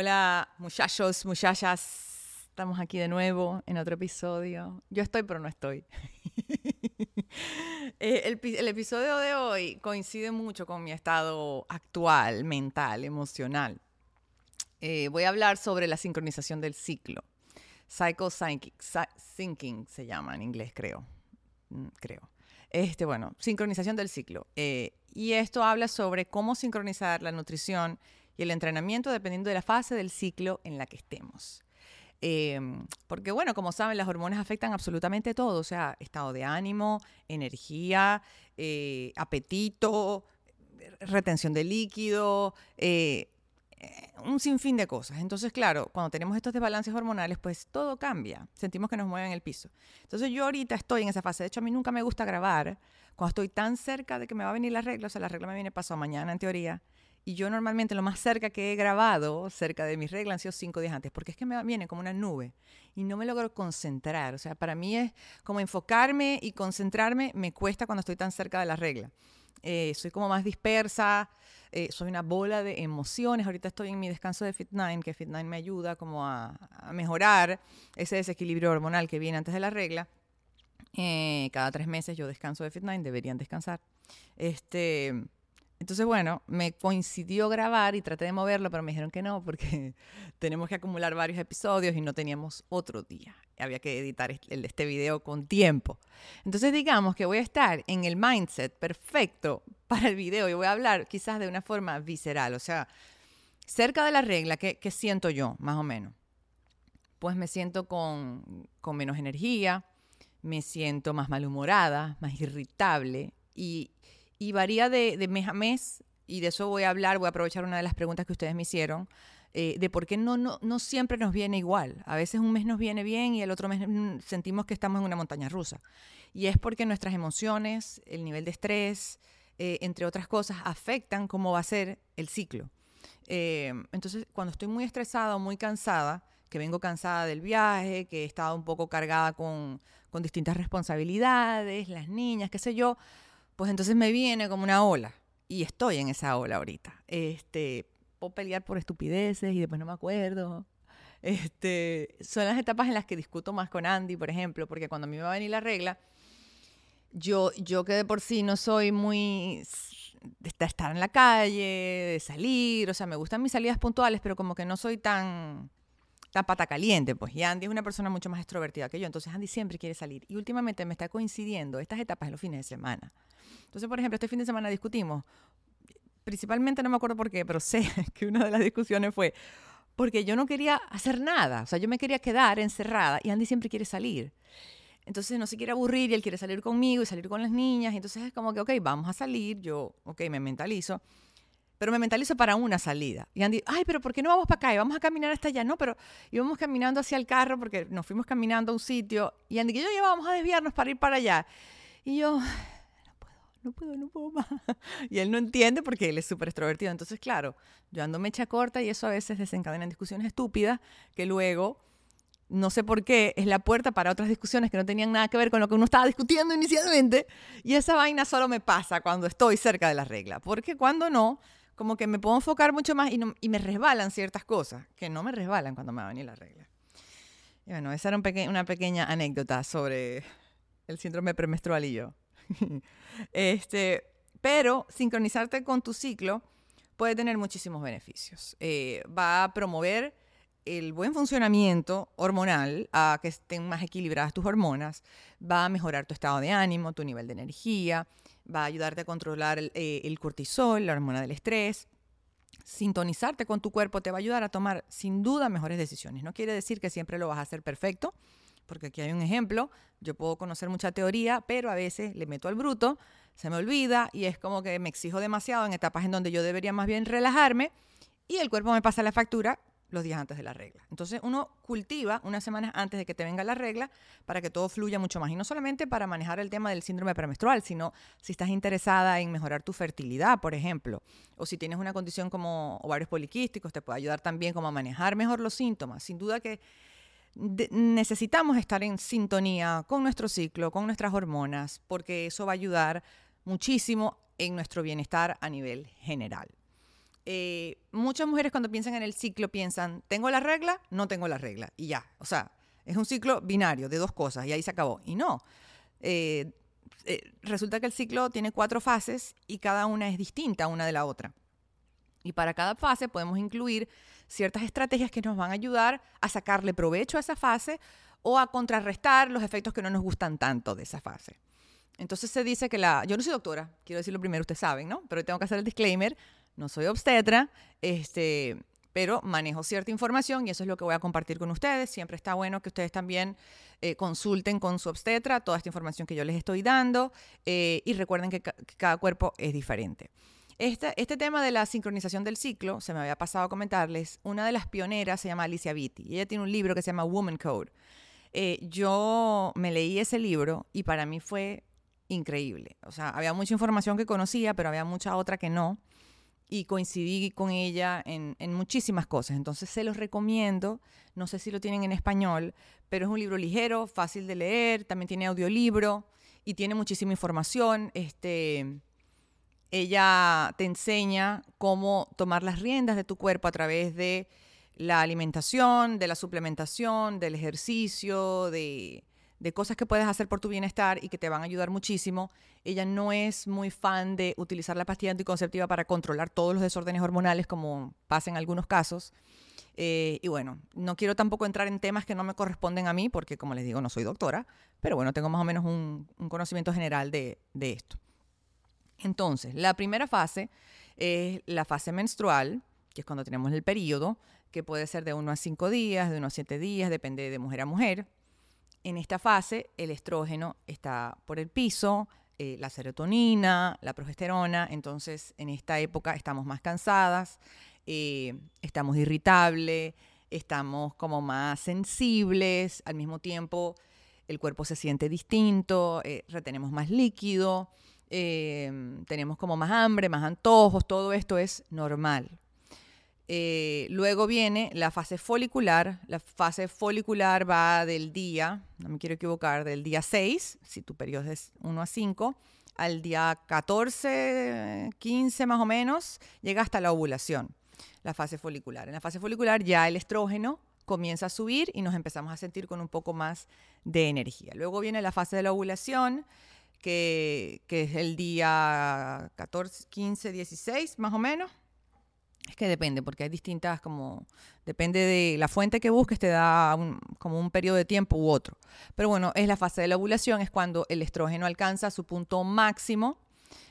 Hola muchachos, muchachas, estamos aquí de nuevo en otro episodio. Yo estoy, pero no estoy. Eh, el, episodio de hoy coincide mucho con mi estado actual, mental, emocional. Eh, voy a hablar sobre la sincronización del ciclo. Cycle syncing se llama en inglés, creo. Mm, creo. Este, bueno, sincronización del ciclo. Eh, y esto habla sobre cómo sincronizar la nutrición y el entrenamiento dependiendo de la fase del ciclo en la que estemos. Em, porque bueno, como saben, las hormonas afectan absolutamente todo, o sea, estado de ánimo, energía, eh, apetito, retención de líquido, eh, un sinfín de cosas. Entonces, claro, cuando tenemos estos desbalances hormonales, pues todo cambia. Sentimos que nos mueven el piso. Entonces, yo ahorita estoy en esa fase. De hecho, a mí nunca me gusta grabar cuando estoy tan cerca de que me va a venir la regla. O sea, la regla me viene pasado mañana, en teoría. Y yo normalmente lo más cerca que he grabado, cerca de mis reglas, han sido cinco días antes, porque es que me viene como una nube y no me logro concentrar. O sea, para mí es como enfocarme y concentrarme me cuesta cuando estoy tan cerca de la regla. Eh, soy como más dispersa, eh, soy una bola de emociones. Ahorita estoy en mi descanso de Fit9, que Fit9 me ayuda como a, mejorar ese desequilibrio hormonal que viene antes de la regla. Eh, cada tres meses yo descanso de Fit9, deberían descansar. Este, entonces, bueno, me coincidió grabar y traté de moverlo, pero me dijeron que no, porque tenemos que acumular varios episodios y no teníamos otro día. Había que editar este video con tiempo. Entonces, digamos que voy a estar en el mindset perfecto para el video y voy a hablar quizás de una forma visceral, o sea, cerca de la regla, ¿qué, siento yo, más o menos? Pues me siento con menos energía, me siento más malhumorada, más irritable y y varía de, mes a mes, y de eso voy a hablar, voy a aprovechar una de las preguntas que ustedes me hicieron, eh, de por qué no, no, no siempre nos viene igual. A veces un mes nos viene bien y el otro mes mm, sentimos que estamos en una montaña rusa. Y es porque nuestras emociones, el nivel de estrés, eh, entre otras cosas, afectan cómo va a ser el ciclo. Eh, entonces, cuando estoy muy estresada o muy cansada, que vengo cansada del viaje, que he estado un poco cargada con, con distintas responsabilidades, las niñas, qué sé yo, pues entonces me viene como una ola. Y estoy en esa ola ahorita. Este, puedo pelear por estupideces y después no me acuerdo. Este, son las etapas en las que discuto más con Andy, por ejemplo, porque cuando a mí me va a venir la regla, yo, yo que de por sí no soy muy de estar en la calle, de salir, o sea, me gustan mis salidas puntuales, pero como que no soy tan tan pata caliente, pues. Y Andy es una persona mucho más extrovertida que yo, entonces Andy siempre quiere salir. Y últimamente me está coincidiendo estas etapas en los fines de semana. Entonces, por ejemplo, este fin de semana discutimos, principalmente no me acuerdo por qué, pero sé que una de las discusiones fue porque yo no quería hacer nada, o sea, yo me quería quedar encerrada y Andy siempre quiere salir. Entonces no se quiere aburrir y él quiere salir conmigo y salir con las niñas. Entonces es como que, ok, vamos a salir. Yo, ok, me mentalizo pero me mentalizo para una salida. Y Andy, ay, pero ¿por qué no vamos para acá? Y vamos a caminar hasta allá. No, pero íbamos caminando hacia el carro porque nos fuimos caminando a un sitio. Y Andy, que yo ya vamos a desviarnos para ir para allá. Y yo, no puedo, no puedo, no puedo más. Y él no entiende porque él es súper extrovertido. Entonces, claro, yo ando mecha corta y eso a veces desencadena en discusiones estúpidas que luego no sé por qué, es la puerta para otras discusiones que no tenían nada que ver con lo que uno estaba discutiendo inicialmente. Y esa vaina solo me pasa cuando estoy cerca de la regla. Porque cuando no, como que me puedo enfocar mucho más y, me resbalan ciertas cosas que no me resbalan cuando me va a la regla. Y bueno, esa era una pequeña anécdota sobre el síndrome premenstrual y yo. este, pero sincronizarte con tu ciclo puede tener muchísimos beneficios. Eh, va a promover el buen funcionamiento hormonal, a que estén más equilibradas tus hormonas, va a mejorar tu estado de ánimo, tu nivel de energía, va a ayudarte a controlar eh, el, cortisol, la hormona del estrés. Sintonizarte con tu cuerpo te va a ayudar a tomar sin duda mejores decisiones. No quiere decir que siempre lo vas a hacer perfecto, porque aquí hay un ejemplo. Yo puedo conocer mucha teoría, pero a veces le meto al bruto, se me olvida y es como que me exijo demasiado en etapas en donde yo debería más bien relajarme y el cuerpo me pasa la factura los días antes de la regla. Entonces uno cultiva unas semanas antes de que te venga la regla para que todo fluya mucho más. Y no solamente para manejar el tema del síndrome premenstrual, sino si estás interesada en mejorar tu fertilidad, por ejemplo, o si tienes una condición como ovarios poliquísticos, te puede ayudar también como a manejar mejor los síntomas. Sin duda que necesitamos estar en sintonía con nuestro ciclo, con nuestras hormonas, porque eso va a ayudar muchísimo en nuestro bienestar a nivel general. Eh, muchas mujeres cuando piensan en el ciclo piensan, ¿tengo la regla? No tengo la regla. Y ya, o sea, es un ciclo binario de dos cosas y ahí se acabó. Y no. Eh, eh, resulta que el ciclo tiene cuatro fases y cada una es distinta una de la otra. Y para cada fase podemos incluir ciertas estrategias que nos van a ayudar a sacarle provecho a esa fase o a contrarrestar los efectos que no nos gustan tanto de esa fase. Entonces se dice que la... Yo no soy doctora, quiero decirlo primero, ustedes saben, ¿no? Pero tengo que hacer el disclaimer, no soy obstetra, este, pero manejo cierta información y eso es lo que voy a compartir con ustedes. Siempre está bueno que ustedes también eh, consulten con su obstetra toda esta información que yo les estoy dando eh, y recuerden que, cada cuerpo es diferente. Este, tema de la sincronización del ciclo, se me había pasado a comentarles, una de las pioneras se llama Alicia Vitti y ella tiene un libro que se llama Woman Code. Eh, yo me leí ese libro y para mí fue increíble. O sea, había mucha información que conocía, pero había mucha otra que no y coincidí con ella en, muchísimas cosas. Entonces se los recomiendo. No sé si lo tienen en español, pero es un libro ligero, fácil de leer. También tiene audiolibro y tiene muchísima información. Este, ella te enseña cómo tomar las riendas de tu cuerpo a través de la alimentación, de la suplementación, del ejercicio, de, de cosas que puedes hacer por tu bienestar y que te van a ayudar muchísimo. Ella no es muy fan de utilizar la pastilla anticonceptiva para controlar todos los desórdenes hormonales, como pasa en algunos casos. Eh, y bueno, no quiero tampoco entrar en temas que no me corresponden a mí, porque como les digo, no soy doctora, pero bueno, tengo más o menos un, conocimiento general de, de esto. Entonces, la primera fase es la fase menstrual, que es cuando tenemos el periodo, que puede ser de 1 a 5 días, de 1 a 7 días, depende de mujer a mujer. En esta fase, el estrógeno está por el piso, eh, la serotonina, la progesterona, entonces en esta época estamos más cansadas, eh, estamos irritables, estamos como más sensibles, al mismo tiempo el cuerpo se siente distinto, eh, retenemos más líquido, tenemos como más hambre, más antojos, todo esto es normal. Eh, luego viene la fase folicular. La fase folicular va del día, no me quiero equivocar, del día 6, si tu periodo es 1 a 5, al día 14, 15 más o menos, llega hasta la ovulación, la fase folicular. En la fase folicular ya el estrógeno comienza a subir y nos empezamos a sentir con un poco más de energía. Luego viene la fase de la ovulación, que, que es el día 14, 15, 16 más o menos es que depende, porque hay distintas, como, depende de la fuente que busques, te da como un periodo de tiempo u otro. Pero bueno, es la fase de la ovulación, es cuando el estrógeno alcanza su punto máximo.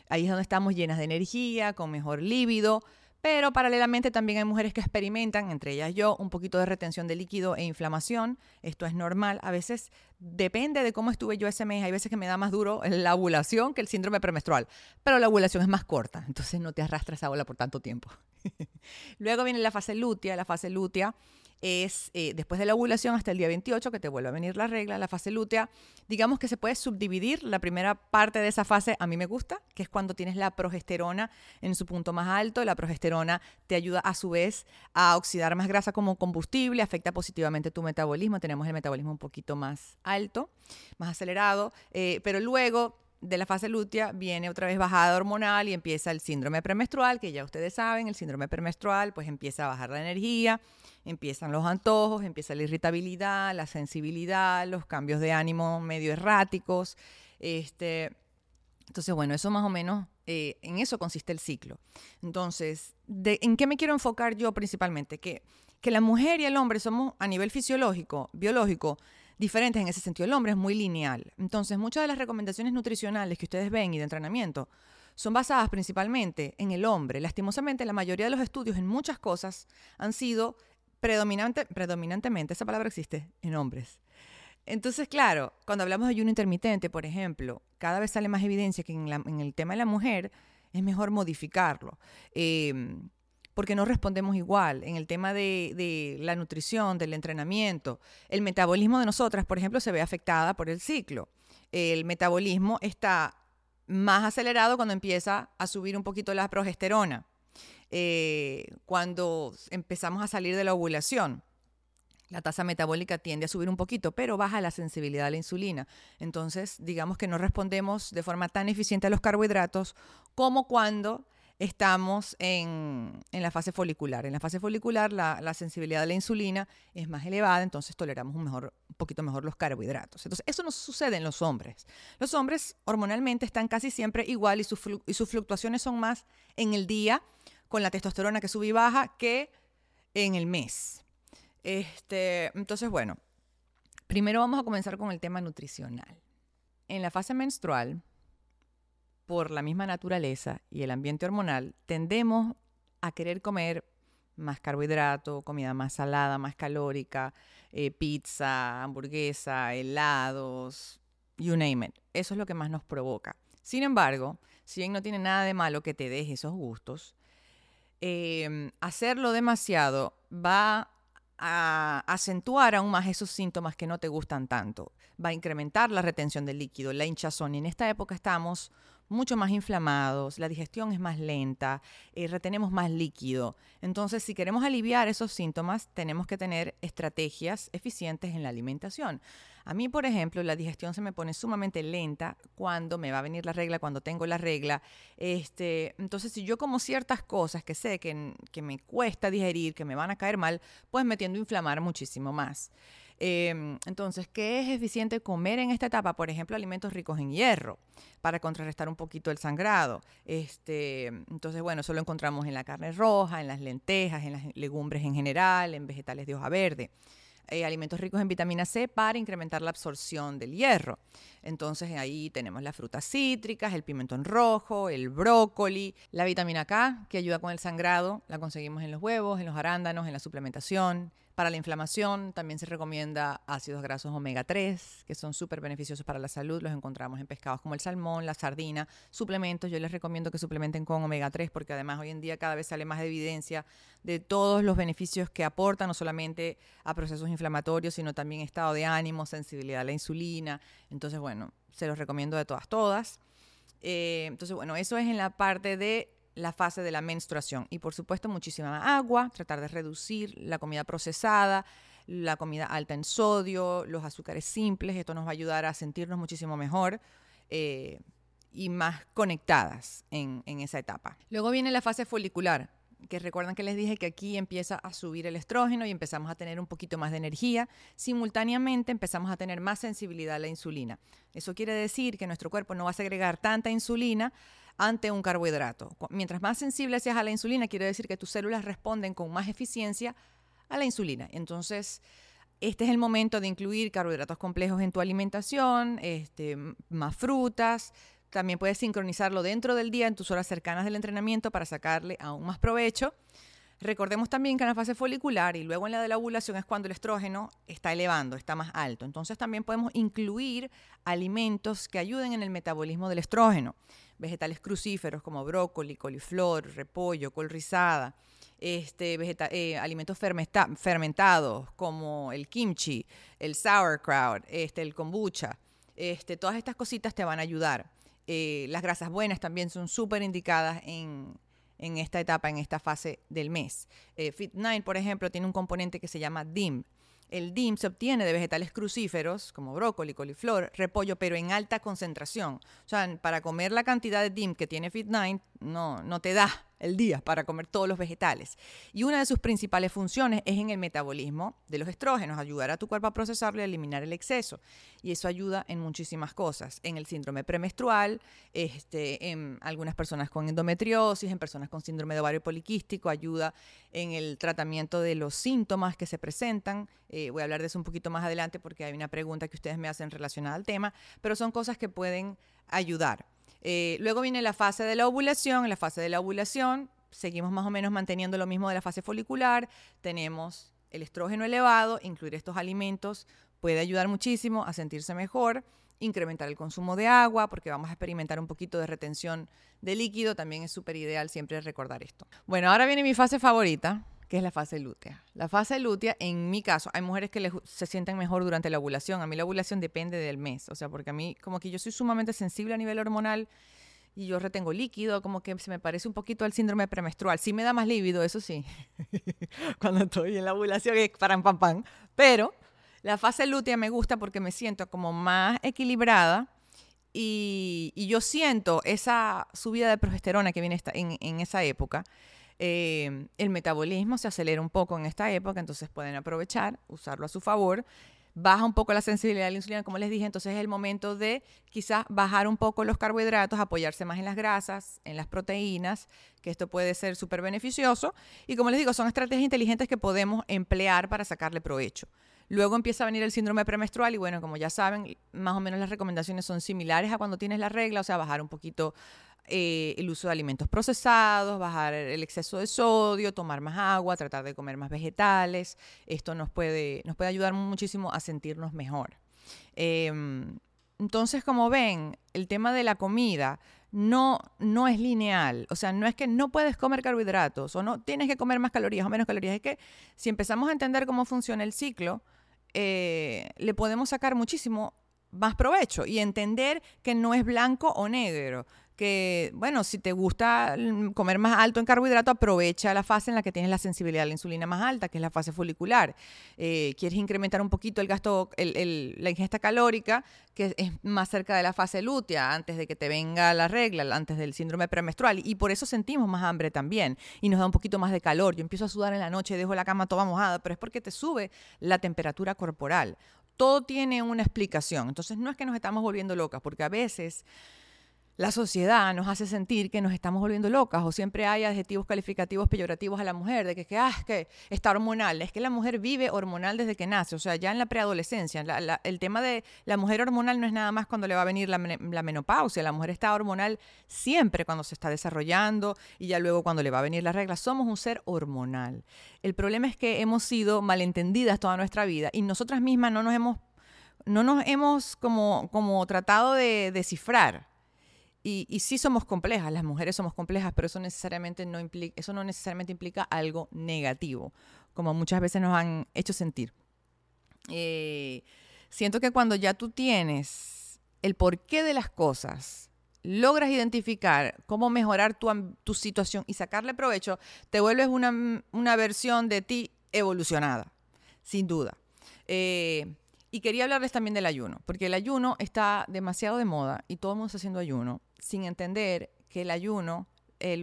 Ahí es donde estamos llenas de energía, con mejor líbido, pero paralelamente también hay mujeres que experimentan, entre ellas yo, un poquito de retención de líquido e inflamación. Esto es normal. A veces depende de cómo estuve yo ese mes. Hay veces que me da más duro la ovulación que el síndrome premenstrual. Pero la ovulación es más corta, entonces no te arrastras esa ola por tanto tiempo. Luego viene la fase lútea. La fase lútea es eh, después de la ovulación hasta el día 28 que te vuelve a venir la regla, la fase lútea. Digamos que se puede subdividir. La primera parte de esa fase a mí me gusta, que es cuando tienes la progesterona en su punto más alto. La progesterona te ayuda a su vez a oxidar más grasa como combustible, afecta positivamente tu metabolismo. Tenemos el metabolismo un poquito más alto, más acelerado, eh, pero luego de la fase lútea viene otra vez bajada hormonal y empieza el síndrome premenstrual, que ya ustedes saben, el síndrome premenstrual pues empieza a bajar la energía, empiezan los antojos, empieza la irritabilidad, la sensibilidad, los cambios de ánimo medio erráticos. Este, entonces, bueno, eso más o menos, eh, en eso consiste el ciclo. Entonces, ¿en qué me quiero enfocar yo principalmente? Que, que la mujer y el hombre somos a nivel fisiológico, biológico, diferentes en ese sentido. El hombre es muy lineal. Entonces, muchas de las recomendaciones nutricionales que ustedes ven y de entrenamiento son basadas principalmente en el hombre. Lastimosamente, la mayoría de los estudios en muchas cosas han sido predominante, predominantemente, esa palabra existe, en hombres. Entonces, claro, cuando hablamos de ayuno intermitente, por ejemplo, cada vez sale más evidencia que en, el tema de la mujer es mejor modificarlo. Em, porque no respondemos igual. En el tema de, la nutrición, del entrenamiento, el metabolismo de nosotras, por ejemplo, se ve afectada por el ciclo. El metabolismo está más acelerado cuando empieza a subir un poquito la progesterona, eh, cuando empezamos a salir de la ovulación. La tasa metabólica tiende a subir un poquito, pero baja la sensibilidad a la insulina. Entonces, digamos que no respondemos de forma tan eficiente a los carbohidratos como cuando estamos en, la fase folicular. En la fase folicular la, sensibilidad de la insulina es más elevada, entonces toleramos un, mejor, un poquito mejor los carbohidratos. Entonces, eso no sucede en los hombres. Los hombres hormonalmente están casi siempre igual y, y sus fluctuaciones son más en el día con la testosterona que sube y baja que en el mes. Este, entonces, bueno, primero vamos a comenzar con el tema nutricional. En la fase menstrual, por la misma naturaleza y el ambiente hormonal, tendemos a querer comer más carbohidrato, comida más salada, más calórica, eh, pizza, hamburguesa, helados, you name it. Eso es lo que más nos provoca. Sin embargo, si bien no tiene nada de malo que te deje esos gustos, em, hacerlo demasiado va a acentuar aún más esos síntomas que no te gustan tanto. Va a incrementar la retención del líquido, la hinchazón. Y en esta época estamos mucho más inflamados, la digestión es más lenta, eh, retenemos más líquido. Entonces, si queremos aliviar esos síntomas, tenemos que tener estrategias eficientes en la alimentación. A mí, por ejemplo, la digestión se me pone sumamente lenta cuando me va a venir la regla, cuando tengo la regla. Este, entonces, si yo como ciertas cosas que sé que, que me cuesta digerir, que me van a caer mal, pues me tiendo a inflamar muchísimo más. Em, entonces, ¿qué es eficiente comer en esta etapa? Por ejemplo, alimentos ricos en hierro para contrarrestar un poquito el sangrado. Este, entonces, bueno, eso lo encontramos en la carne roja, en las lentejas, en las legumbres en general, en vegetales de hoja verde. Eh, alimentos ricos en vitamina C para incrementar la absorción del hierro. Entonces ahí tenemos las frutas cítricas, el pimentón rojo, el brócoli, la vitamina K que ayuda con el sangrado, la conseguimos en los huevos, en los arándanos, en la suplementación, para la inflamación también se recomienda ácidos grasos omega 3, que son súper beneficiosos para la salud. Los encontramos en pescados como el salmón, la sardina, suplementos. Yo les recomiendo que suplementen con omega 3 porque además hoy en día cada vez sale más evidencia de todos los beneficios que aportan, no solamente a procesos inflamatorios, sino también estado de ánimo, sensibilidad a la insulina. Entonces, bueno, se los recomiendo de todas, todas. Eh, entonces, bueno, eso es en la parte de la fase de la menstruación. Y por supuesto muchísima agua, tratar de reducir la comida procesada, la comida alta en sodio, los azúcares simples. Esto nos va a ayudar a sentirnos muchísimo mejor. Eh, y más conectadas en, en esa etapa. Luego viene la fase folicular, que recuerdan que les dije que aquí empieza a subir el estrógeno y empezamos a tener un poquito más de energía. Simultáneamente empezamos a tener más sensibilidad a la insulina. Eso quiere decir que nuestro cuerpo no va a segregar tanta insulina ante un carbohidrato. Mientras más sensible seas a la insulina, quiere decir que tus células responden con más eficiencia a la insulina. Entonces, este es el momento de incluir carbohidratos complejos en tu alimentación, este, más frutas. También puedes sincronizarlo dentro del día en tus horas cercanas del entrenamiento para sacarle aún más provecho. Recordemos también que en la fase folicular y luego en la de la ovulación es cuando el estrógeno está elevando, está más alto. Entonces también podemos incluir alimentos que ayuden en el metabolismo del estrógeno. Vegetales crucíferos como brócoli, coliflor, repollo, col rizada. Este, eh, alimentos fermentados como el kimchi, el sauerkraut, este, el kombucha. Este, todas estas cositas te van a ayudar. Eh, las grasas buenas también son súper indicadas en, en esta etapa, en esta fase del mes. Eh, Fit9, por ejemplo, tiene un componente que se llama DIM. El DIM se obtiene de vegetales crucíferos como brócoli, coliflor, repollo, pero en alta concentración. O sea, para comer la cantidad de DIM que tiene Fit9 no, no te da el día para comer todos los vegetales. Y una de sus principales funciones es en el metabolismo de los estrógenos, ayudar a tu cuerpo a procesarlo y eliminar el exceso. Y eso ayuda en muchísimas cosas, en el síndrome premenstrual, este, en algunas personas con endometriosis, en personas con síndrome de ovario poliquístico, ayuda en el tratamiento de los síntomas que se presentan. Eh, voy a hablar de eso un poquito más adelante porque hay una pregunta que ustedes me hacen relacionada al tema, pero son cosas que pueden ayudar. Eh, luego viene la fase de la ovulación. En la fase de la ovulación seguimos más o menos manteniendo lo mismo de la fase folicular. Tenemos el estrógeno elevado. Incluir estos alimentos puede ayudar muchísimo a sentirse mejor. Incrementar el consumo de agua porque vamos a experimentar un poquito de retención de líquido. También es súper ideal siempre recordar esto. Bueno, ahora viene mi fase favorita, que es la fase lútea. La fase lútea, en mi caso, hay mujeres que se sienten mejor durante la ovulación. A mí la ovulación depende del mes, o sea, porque a mí como que yo soy sumamente sensible a nivel hormonal y yo retengo líquido, como que se me parece un poquito al síndrome premenstrual. Sí me da más lívido, eso sí, cuando estoy en la ovulación es para pam pam, pero la fase lútea me gusta porque me siento como más equilibrada Y, yo siento esa subida de progesterona que viene en, esa época. Eh, el metabolismo se acelera un poco en esta época, entonces pueden aprovechar, usarlo a su favor baja un poco la sensibilidad a la insulina, como les dije, entonces es el momento de quizás bajar un poco los carbohidratos, apoyarse más en las grasas, en las proteínas, que esto puede ser súper beneficioso. Y como les digo, son estrategias inteligentes que podemos emplear para sacarle provecho. Luego empieza a venir el síndrome premenstrual y bueno, como ya saben, más o menos las recomendaciones son similares a cuando tienes la regla, o sea, bajar un poquito eh, el uso de alimentos procesados, bajar el exceso de sodio, tomar más agua, tratar de comer más vegetales. Esto nos puede, nos puede ayudar muchísimo a sentirnos mejor. Em, entonces, como ven, el tema de la comida no, no es lineal. O sea, no es que no puedes comer carbohidratos o no tienes que comer más calorías o menos calorías. Es que si empezamos a entender cómo funciona el ciclo, eh, le podemos sacar muchísimo más provecho y entender que no es blanco o negro, que, bueno, si te gusta comer más alto en carbohidrato, aprovecha la fase en la que tienes la sensibilidad a la insulina más alta, que es la fase folicular. Eh, quieres incrementar un poquito el gasto, la ingesta calórica, que es más cerca de la fase lútea, antes de que te venga la regla, antes del síndrome premenstrual. Y por eso sentimos más hambre también. Y nos da un poquito más de calor. Yo empiezo a sudar en la noche, dejo la cama toda mojada, pero es porque te sube la temperatura corporal. Todo tiene una explicación. Entonces no es que nos estamos volviendo locas, porque a veces la sociedad nos hace sentir que nos estamos volviendo locas o siempre hay adjetivos calificativos peyorativos a la mujer, de que, que, ah, que está hormonal. Es que la mujer vive hormonal desde que nace, o sea, ya en la preadolescencia. el tema de la mujer hormonal no es nada más cuando le va a venir la, la, menopausia, la mujer está hormonal siempre cuando se está desarrollando y ya luego cuando le va a venir la regla. Somos un ser hormonal. El problema es que hemos sido malentendidas toda nuestra vida y nosotras mismas no nos hemos, no nos hemos como, como tratado de descifrar y, sí somos complejas, las mujeres somos complejas, pero eso, necesariamente no implica, eso no necesariamente implica algo negativo, como muchas veces nos han hecho sentir. Eh, siento que cuando ya tú tienes el porqué de las cosas, logras identificar cómo mejorar tu, situación y sacarle provecho, te vuelves una, una versión de ti evolucionada, sin duda. Eh, y quería hablarles también del ayuno, porque el ayuno está demasiado de moda y todo el mundo está haciendo ayuno, sin entender que el ayuno,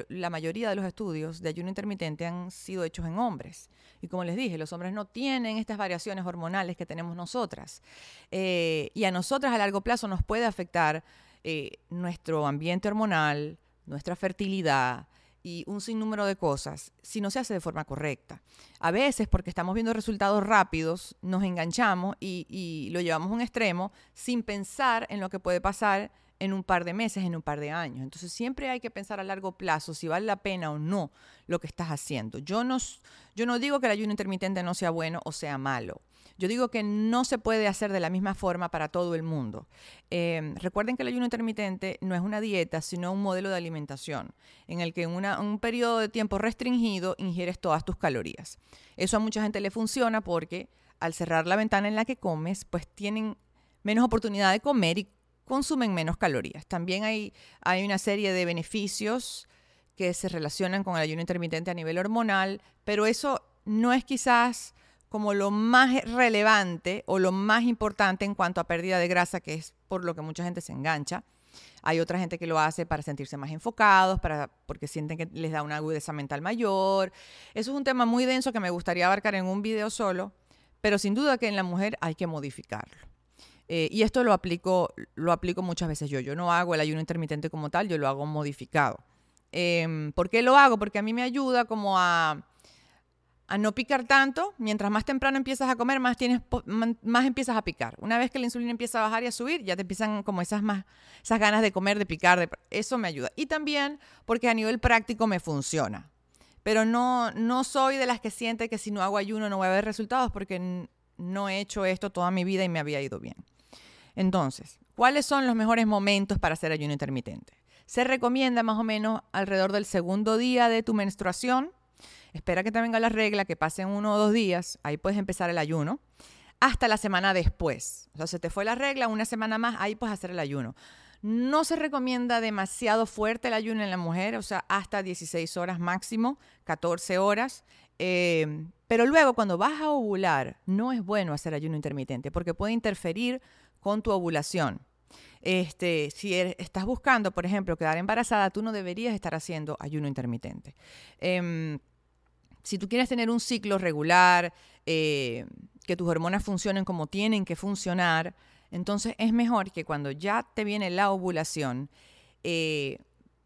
la mayoría de los estudios de ayuno intermitente han sido hechos en hombres. Y como les dije, los hombres no tienen estas variaciones hormonales que tenemos nosotras. Eh, y a nosotras a largo plazo nos puede afectar eh, nuestro ambiente hormonal, nuestra fertilidad, y un sinnúmero de cosas si no se hace de forma correcta. A veces, porque estamos viendo resultados rápidos, nos enganchamos y, y, lo llevamos a un extremo sin pensar en lo que puede pasar en un par de meses, en un par de años. Entonces siempre hay que pensar a largo plazo si vale la pena o no lo que estás haciendo. Yo no, yo no digo que el ayuno intermitente no sea bueno o sea malo. Yo digo que no se puede hacer de la misma forma para todo el mundo. Em, recuerden que el ayuno intermitente no es una dieta, sino un modelo de alimentación, en el que en un periodo de tiempo restringido ingieres todas tus calorías. Eso a mucha gente le funciona porque al cerrar la ventana en la que comes, pues tienen menos oportunidad de comer y consumen menos calorías. También hay, hay una serie de beneficios que se relacionan con el ayuno intermitente a nivel hormonal, pero eso no es quizás como lo más relevante o lo más importante en cuanto a pérdida de grasa, que es por lo que mucha gente se engancha. Hay otra gente que lo hace para sentirse más enfocados, para, porque sienten que les da una agudeza mental mayor. Eso es un tema muy denso que me gustaría abarcar en un video solo, pero sin duda que en la mujer hay que modificarlo. Eh, y esto lo aplico, lo aplico muchas veces yo. Yo no hago el ayuno intermitente como tal, yo lo hago modificado. Em, ¿Por qué lo hago? Porque a mí me ayuda como a a no picar tanto. Mientras más temprano empiezas a comer, más, tienes, más empiezas a picar. Una vez que la insulina empieza a bajar y a subir, ya te empiezan como esas, más, esas ganas de comer, de picar. Eso me ayuda. Y también porque a nivel práctico me funciona. Pero no, no soy de las que siente que si no hago ayuno no voy a ver resultados porque no he hecho esto toda mi vida y me había ido bien. Entonces, ¿cuáles son los mejores momentos para hacer ayuno intermitente? Se recomienda más o menos alrededor del segundo día de tu menstruación espera que te venga la regla, que pasen uno o dos días, ahí puedes empezar el ayuno, hasta la semana después. O sea, se te fue la regla, una semana más, ahí puedes hacer el ayuno. No se recomienda demasiado fuerte el ayuno en la mujer, o sea, hasta 16 horas máximo, 14 horas. Eh, pero luego, cuando vas a ovular, no es bueno hacer ayuno intermitente porque puede interferir con tu ovulación. Este, si er, estás buscando, por ejemplo, quedar embarazada, tú no deberías estar haciendo ayuno intermitente. Em, si tú quieres tener un ciclo regular, eh, que tus hormonas funcionen como tienen que funcionar, entonces es mejor que cuando ya te viene la ovulación, eh,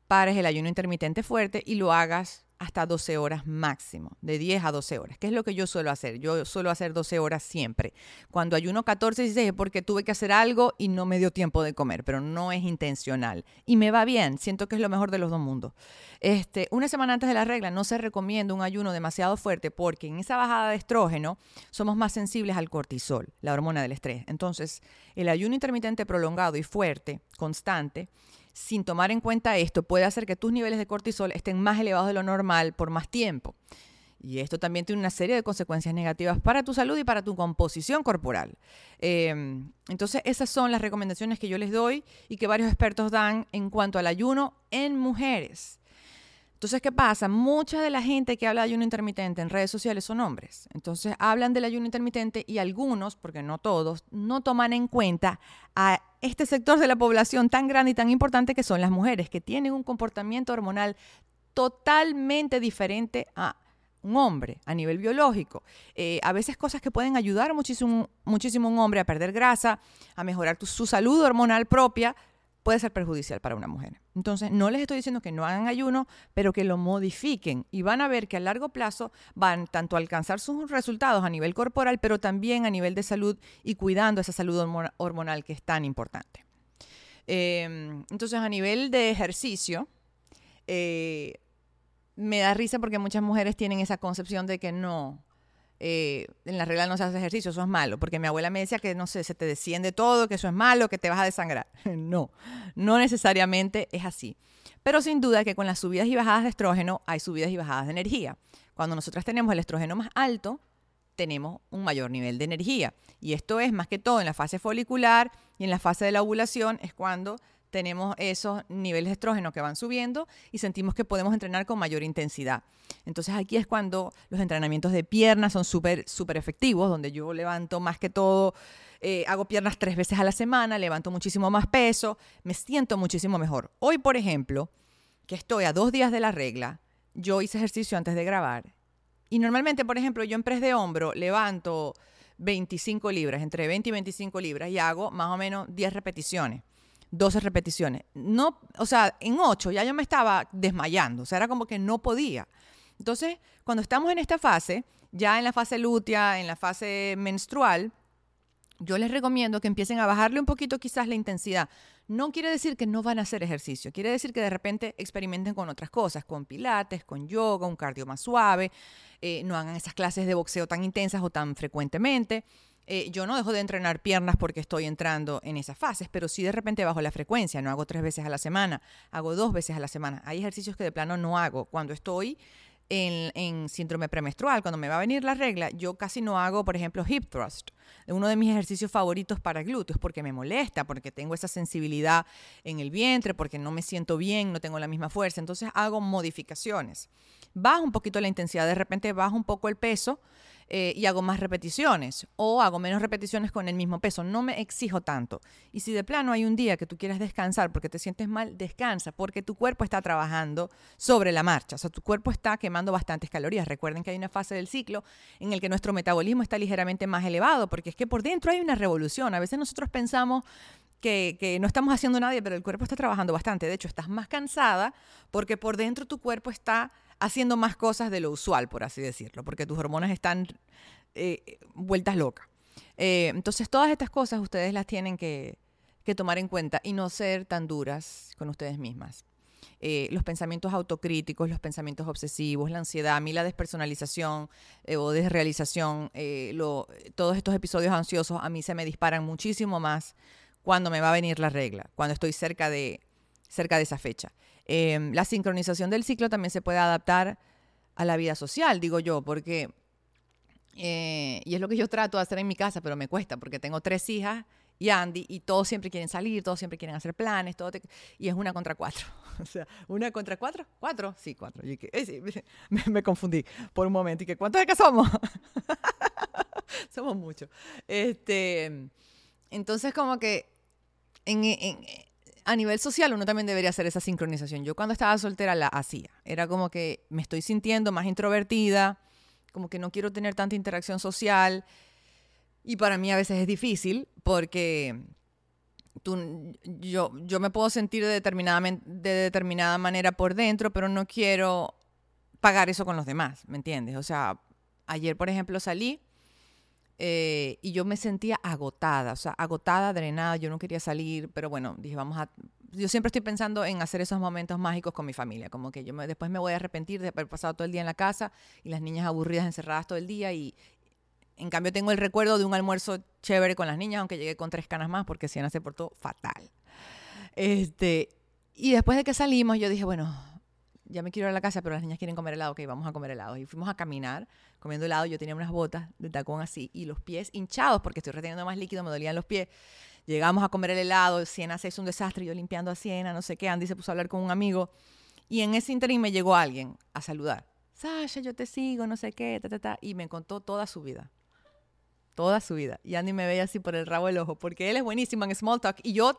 pares el ayuno intermitente fuerte y lo hagas hasta 12 horas máximo, de 10 a 12 horas, que es lo que yo suelo hacer. Yo suelo hacer 12 horas siempre. Cuando ayuno 14, 16 es porque tuve que hacer algo y no me dio tiempo de comer, pero no es intencional. Y me va bien, siento que es lo mejor de los dos mundos. Este, una semana antes de la regla no se recomienda un ayuno demasiado fuerte porque en esa bajada de estrógeno somos más sensibles al cortisol, la hormona del estrés. Entonces, el ayuno intermitente prolongado y fuerte, constante, sin tomar en cuenta esto, puede hacer que tus niveles de cortisol estén más elevados de lo normal por más tiempo. Y esto también tiene una serie de consecuencias negativas para tu salud y para tu composición corporal. Em, entonces, esas son las recomendaciones que yo les doy y que varios expertos dan en cuanto al ayuno en mujeres. Entonces, ¿qué pasa? Mucha de la gente que habla de ayuno intermitente en redes sociales son hombres. Entonces, hablan del ayuno intermitente y algunos, porque no todos, no toman en cuenta a este sector de la población tan grande y tan importante que son las mujeres, que tienen un comportamiento hormonal totalmente diferente a un hombre a nivel biológico. Eh, a veces cosas que pueden ayudar muchísimo, muchísimo a un hombre a perder grasa, a mejorar su salud hormonal propia, puede ser perjudicial para una mujer. Entonces, no les estoy diciendo que no hagan ayuno, pero que lo modifiquen y van a ver que a largo plazo van tanto a alcanzar sus resultados a nivel corporal, pero también a nivel de salud y cuidando esa salud hormonal que es tan importante. Em, entonces, a nivel de ejercicio, eh, me da risa porque muchas mujeres tienen esa concepción de que no, eh, en la regla no se hace ejercicio, eso es malo, porque mi abuela me decía que, no sé, se te desciende todo, que eso es malo, que te vas a desangrar. no, no necesariamente es así. Pero sin duda que con las subidas y bajadas de estrógeno hay subidas y bajadas de energía. Cuando nosotras tenemos el estrógeno más alto, tenemos un mayor nivel de energía. Y esto es más que todo en la fase folicular y en la fase de la ovulación, es cuando tenemos esos niveles de estrógeno que van subiendo y sentimos que podemos entrenar con mayor intensidad. Entonces aquí es cuando los entrenamientos de piernas son súper, súper efectivos, donde yo levanto más que todo, eh, hago piernas tres veces a la semana, levanto muchísimo más peso, me siento muchísimo mejor. Hoy, por ejemplo, que estoy a dos días de la regla, yo hice ejercicio antes de grabar. Y normalmente, por ejemplo, yo en press de hombro levanto 25 libras, entre 20 y 25 libras, y hago más o menos 10 repeticiones. 12 repeticiones. No, o sea, en 8 ya yo me estaba desmayando, o sea, era como que no podía. Entonces, cuando estamos en esta fase, ya en la fase lútea, en la fase menstrual, yo les recomiendo que empiecen a bajarle un poquito quizás la intensidad. No quiere decir que no van a hacer ejercicio, quiere decir que de repente experimenten con otras cosas, con pilates, con yoga, un cardio más suave, eh, no hagan esas clases de boxeo tan intensas o tan frecuentemente. Eh, yo no dejo de entrenar piernas porque estoy entrando en esas fases, pero sí de repente bajo la frecuencia, no hago tres veces a la semana, hago dos veces a la semana. Hay ejercicios que de plano no hago. Cuando estoy en, síndrome premenstrual, cuando me va a venir la regla, yo casi no hago, por ejemplo, hip thrust, uno de mis ejercicios favoritos para glúteos, porque me molesta, porque tengo esa sensibilidad en el vientre, porque no me siento bien, no tengo la misma fuerza. Entonces hago modificaciones. Bajo un poquito la intensidad, de repente bajo un poco el peso eh, y hago más repeticiones o hago menos repeticiones con el mismo peso. No me exijo tanto. Y si de plano hay un día que tú quieras descansar porque te sientes mal, descansa porque tu cuerpo está trabajando sobre la marcha. O sea, tu cuerpo está quemando bastantes calorías. Recuerden que hay una fase del ciclo en el que nuestro metabolismo está ligeramente más elevado porque es que por dentro hay una revolución. A veces nosotros pensamos que, que, no estamos haciendo nada, pero el cuerpo está trabajando bastante. De hecho, estás más cansada porque por dentro tu cuerpo está haciendo más cosas de lo usual, por así decirlo, porque tus hormonas están eh, vueltas locas. Eh, entonces, todas estas cosas ustedes las tienen que, tomar en cuenta y no ser tan duras con ustedes mismas. Eh, los pensamientos autocríticos, los pensamientos obsesivos, la ansiedad, a mí la despersonalización o desrealización, todos estos episodios ansiosos a mí se me disparan muchísimo más cuando me va a venir la regla, cuando estoy cerca de, cerca de esa fecha. Em, la sincronización del ciclo también se puede adaptar a la vida social, digo yo, porque, eh, y es lo que yo trato de hacer en mi casa, pero me cuesta, porque tengo tres hijas y Andy, y todos siempre quieren salir, todos siempre quieren hacer planes, todo y es una contra cuatro. O sea, una contra cuatro, cuatro, sí, cuatro. Y eh, me, me, confundí por un momento. ¿Y que cuántos de que somos? somos muchos. Este, entonces, como que a nivel social uno también debería hacer esa sincronización. Yo cuando estaba soltera la hacía. Era como que me estoy sintiendo más introvertida, como que no quiero tener tanta interacción social. Y para mí a veces es difícil porque yo, me puedo sentir de determinada, de determinada manera por dentro, pero no quiero pagar eso con los demás, ¿me entiendes? O sea, ayer, por ejemplo, salí eh, y yo me sentía agotada, o sea, agotada, drenada, yo no quería salir, pero bueno, dije, vamos a... Yo siempre estoy pensando en hacer esos momentos mágicos con mi familia, como que yo después me voy a arrepentir de haber pasado todo el día en la casa y las niñas aburridas, encerradas todo el día y en cambio tengo el recuerdo de un almuerzo chévere con las niñas, aunque llegué con tres canas más porque Siena se portó fatal. Este, y después de que salimos, yo dije, bueno, ya me quiero ir a la casa, pero las niñas quieren comer helado, ok, vamos a comer helado. Y fuimos a caminar comiendo helado, yo tenía unas botas de tacón así y los pies hinchados porque estoy reteniendo más líquido, me dolían los pies. Llegamos a comer el helado, Siena se hizo un desastre, yo limpiando a Siena, no sé qué, Andy se puso a hablar con un amigo y en ese interín me llegó alguien a saludar. Sasha, yo te sigo, no sé qué, ta, ta, ta, y me contó toda su vida. Toda su vida. Y Andy me veía así por el rabo del ojo, porque él es buenísimo en small talk y yo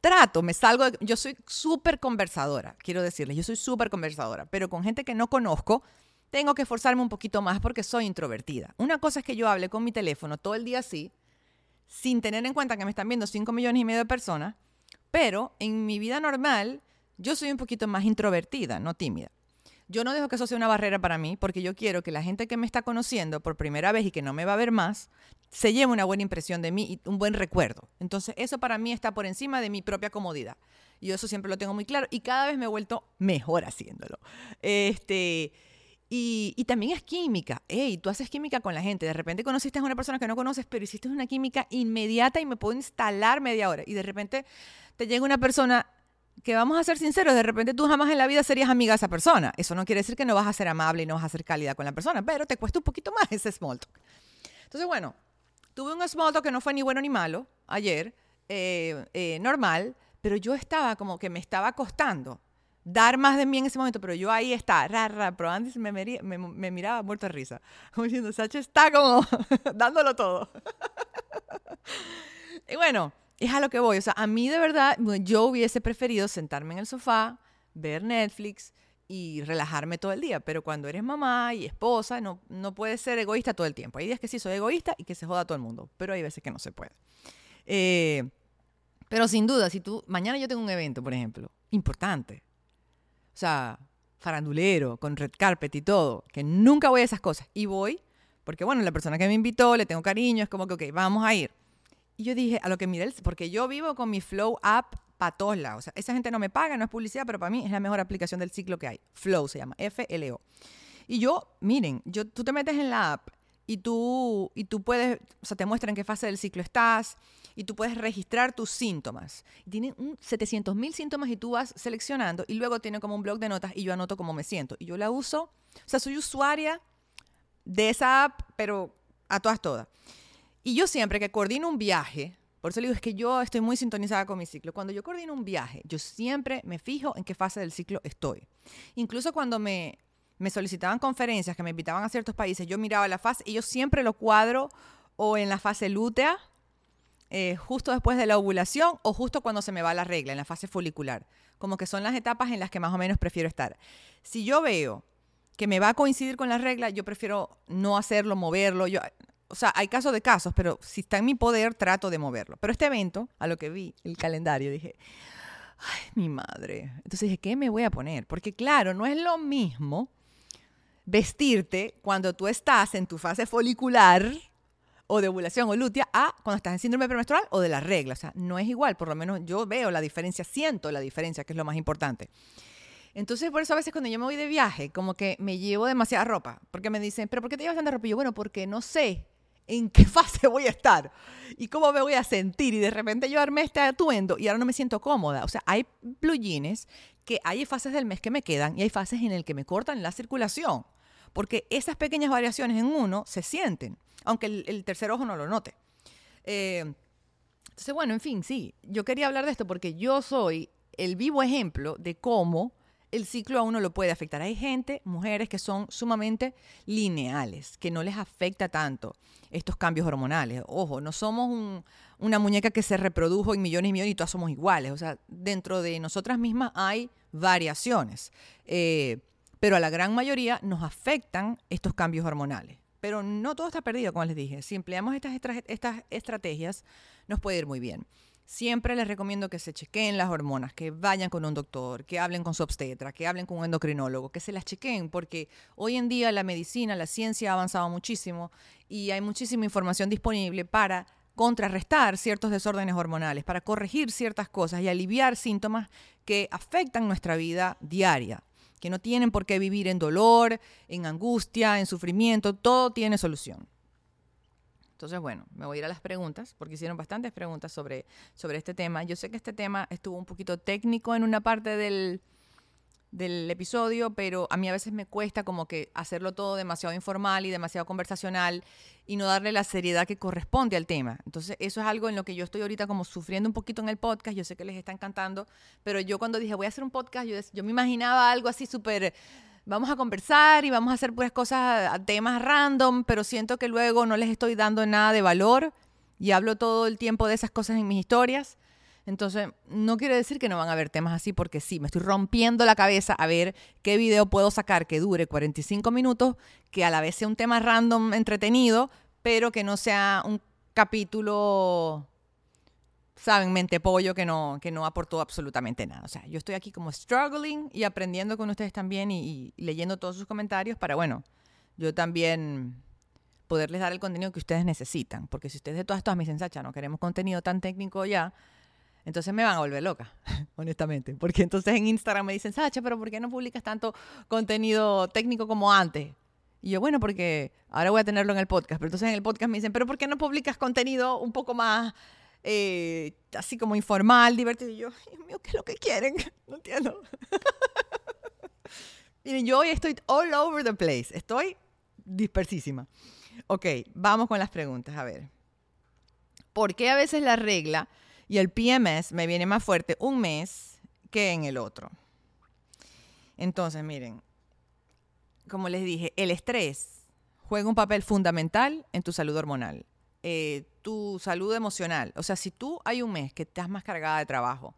trato, me salgo, yo soy súper conversadora, quiero decirles, yo soy súper conversadora, pero con gente que no conozco, tengo que esforzarme un poquito más porque soy introvertida. Una cosa es que yo hable con mi teléfono todo el día así, sin tener en cuenta que me están viendo 5 millones y medio de personas, pero en mi vida normal yo soy un poquito más introvertida, no tímida. Yo no dejo que eso sea una barrera para mí porque yo quiero que la gente que me está conociendo por primera vez y que no me va a ver más, se lleve una buena impresión de mí y un buen recuerdo. Entonces eso para mí está por encima de mi propia comodidad. Y eso siempre lo tengo muy claro y cada vez me he vuelto mejor haciéndolo. Este, y, también es química. Hey, tú haces química con la gente. De repente conociste a una persona que no conoces, pero hiciste una química inmediata y me puedo instalar media hora. Y de repente te llega una persona que vamos a ser sinceros, de repente tú jamás en la vida serías amiga de esa persona. Eso no quiere decir que no vas a ser amable y no vas a ser cálida con la persona, pero te cuesta un poquito más ese small talk. Entonces, bueno, tuve un small que no fue ni bueno ni malo ayer, eh, eh, normal, pero yo estaba como que me estaba costando dar más de mí en ese momento, pero yo ahí está, rara, pero Andy me, me, miraba muerto de risa, como diciendo, Sacha está como dándolo todo. y bueno, es a lo que voy, o sea, a mí de verdad, yo hubiese preferido sentarme en el sofá, ver Netflix y relajarme todo el día, pero cuando eres mamá y esposa, no, no puedes ser egoísta todo el tiempo. Hay días que sí soy egoísta y que se joda todo el mundo, pero hay veces que no se puede. Eh, pero sin duda, si tú, mañana yo tengo un evento, por ejemplo, importante, o sea, farandulero, con red carpet y todo, que nunca voy a esas cosas. Y voy, porque bueno, la persona que me invitó, le tengo cariño, es como que, ok, vamos a ir. Y yo dije, a lo que miré, porque yo vivo con mi Flow app para todos lados. O sea, esa gente no me paga, no es publicidad, pero para mí es la mejor aplicación del ciclo que hay. Flow se llama, F-L-O. Y yo, miren, yo, tú te metes en la app y tú, y tú puedes, o sea, te muestra en qué fase del ciclo estás, y tú puedes registrar tus síntomas. Tiene 700 mil síntomas y tú vas seleccionando y luego tiene como un blog de notas y yo anoto cómo me siento. Y yo la uso, o sea, soy usuaria de esa app, pero a todas, todas. Y yo siempre que coordino un viaje, por eso le digo, es que yo estoy muy sintonizada con mi ciclo. Cuando yo coordino un viaje, yo siempre me fijo en qué fase del ciclo estoy. Incluso cuando me, me solicitaban conferencias, que me invitaban a ciertos países, yo miraba la fase y yo siempre lo cuadro o en la fase lútea eh, justo después de la ovulación o justo cuando se me va la regla, en la fase folicular. Como que son las etapas en las que más o menos prefiero estar. Si yo veo que me va a coincidir con la regla, yo prefiero no hacerlo, moverlo. O sea, hay casos de casos, pero si está en mi poder, trato de moverlo. Pero este evento, a lo que vi el calendario, dije, ay, mi madre. Entonces dije, ¿qué me voy a poner? Porque claro, no es lo mismo vestirte cuando tú estás en tu fase folicular o de ovulación o lutea a cuando estás en síndrome premenstrual o de la regla. O sea, no es igual, por lo menos yo veo la diferencia, siento la diferencia, que es lo más importante. Entonces, por eso a veces cuando yo me voy de viaje, como que me llevo demasiada ropa, porque me dicen, pero ¿por qué te llevas tanta ropa? Y yo, bueno, porque no sé en qué fase voy a estar y cómo me voy a sentir. Y de repente yo armé este atuendo y ahora no me siento cómoda. O sea, hay blue jeans que hay fases del mes que me quedan y hay fases en el que me cortan la circulación porque esas pequeñas variaciones en uno se sienten, aunque el, tercer ojo no lo note. Eh, entonces, bueno, en fin, sí, yo quería hablar de esto porque yo soy el vivo ejemplo de cómo el ciclo a uno lo puede afectar. Hay gente, mujeres que son sumamente lineales, que no les afecta tanto estos cambios hormonales. Ojo, no somos una muñeca que se reprodujo en millones y millones y todas somos iguales. O sea, dentro de nosotras mismas hay variaciones. Eh, pero a la gran mayoría nos afectan estos cambios hormonales. Pero no todo está perdido, como les dije. Si empleamos estas estrategias, nos puede ir muy bien. Siempre les recomiendo que se chequeen las hormonas, que vayan con un doctor, que hablen con su obstetra, que hablen con un endocrinólogo, que se las chequeen, porque hoy en día la medicina, la ciencia ha avanzado muchísimo y hay muchísima información disponible para contrarrestar ciertos desórdenes hormonales, para corregir ciertas cosas y aliviar síntomas que afectan nuestra vida diaria, que no tienen por qué vivir en dolor, en angustia, en sufrimiento, todo tiene solución. Entonces, bueno, me voy a ir a las preguntas, porque hicieron bastantes preguntas sobre, sobre este tema. Yo sé que este tema estuvo un poquito técnico en una parte del, del episodio, pero a mí a veces me cuesta como que hacerlo todo demasiado informal y demasiado conversacional y no darle la seriedad que corresponde al tema. Entonces, eso es algo en lo que yo estoy ahorita como sufriendo un poquito en el podcast. Yo sé que les está encantando, pero yo cuando dije voy a hacer un podcast, yo, yo me imaginaba algo así súper vamos a conversar y vamos a hacer pues cosas, a temas random, pero siento que luego no les estoy dando nada de valor y hablo todo el tiempo de esas cosas en mis historias. Entonces, no quiere decir que no van a haber temas así, porque sí, me estoy rompiendo la cabeza a ver qué video puedo sacar que dure 45 minutos, que a la vez sea un tema random entretenido, pero que no sea un capítulo saben, mente pollo que no, que no aportó absolutamente nada. O sea, yo estoy aquí como struggling y aprendiendo con ustedes también y, leyendo todos sus comentarios para, bueno, yo también poderles dar el contenido que ustedes necesitan. Porque si ustedes de todas, todas me dicen, Sacha, no queremos contenido tan técnico ya, entonces me van a volver loca, honestamente. Porque entonces en Instagram me dicen, Sacha, pero ¿por qué no publicas tanto contenido técnico como antes? Y yo, bueno, porque ahora voy a tenerlo en el podcast. Pero entonces en el podcast me dicen, pero ¿por qué no publicas contenido un poco más eh, así como informal, divertido. Y yo, Dios mío, ¿qué es lo que quieren? No entiendo. Miren, yo hoy estoy all over the place. Estoy dispersísima. Ok, vamos con las preguntas. A ver. ¿Por qué a veces la regla y el PMS me viene más fuerte un mes que en el otro? Entonces, miren, como les dije, el estrés juega un papel fundamental en tu salud hormonal. Eh, tu salud emocional. O sea, si tú hay un mes que estás más cargada de trabajo,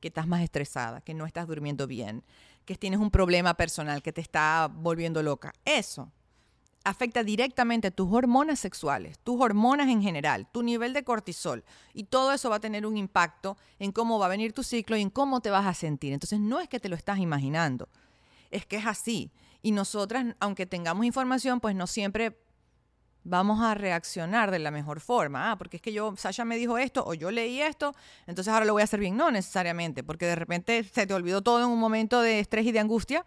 que estás más estresada, que no estás durmiendo bien, que tienes un problema personal que te está volviendo loca, eso afecta directamente tus hormonas sexuales, tus hormonas en general, tu nivel de cortisol. Y todo eso va a tener un impacto en cómo va a venir tu ciclo y en cómo te vas a sentir. Entonces no es que te lo estás imaginando, es que es así. Y nosotras, aunque tengamos información, pues no siempre vamos a reaccionar de la mejor forma. Ah, porque es que yo, Sasha me dijo esto o yo leí esto, entonces ahora lo voy a hacer bien. No necesariamente, porque de repente se te olvidó todo en un momento de estrés y de angustia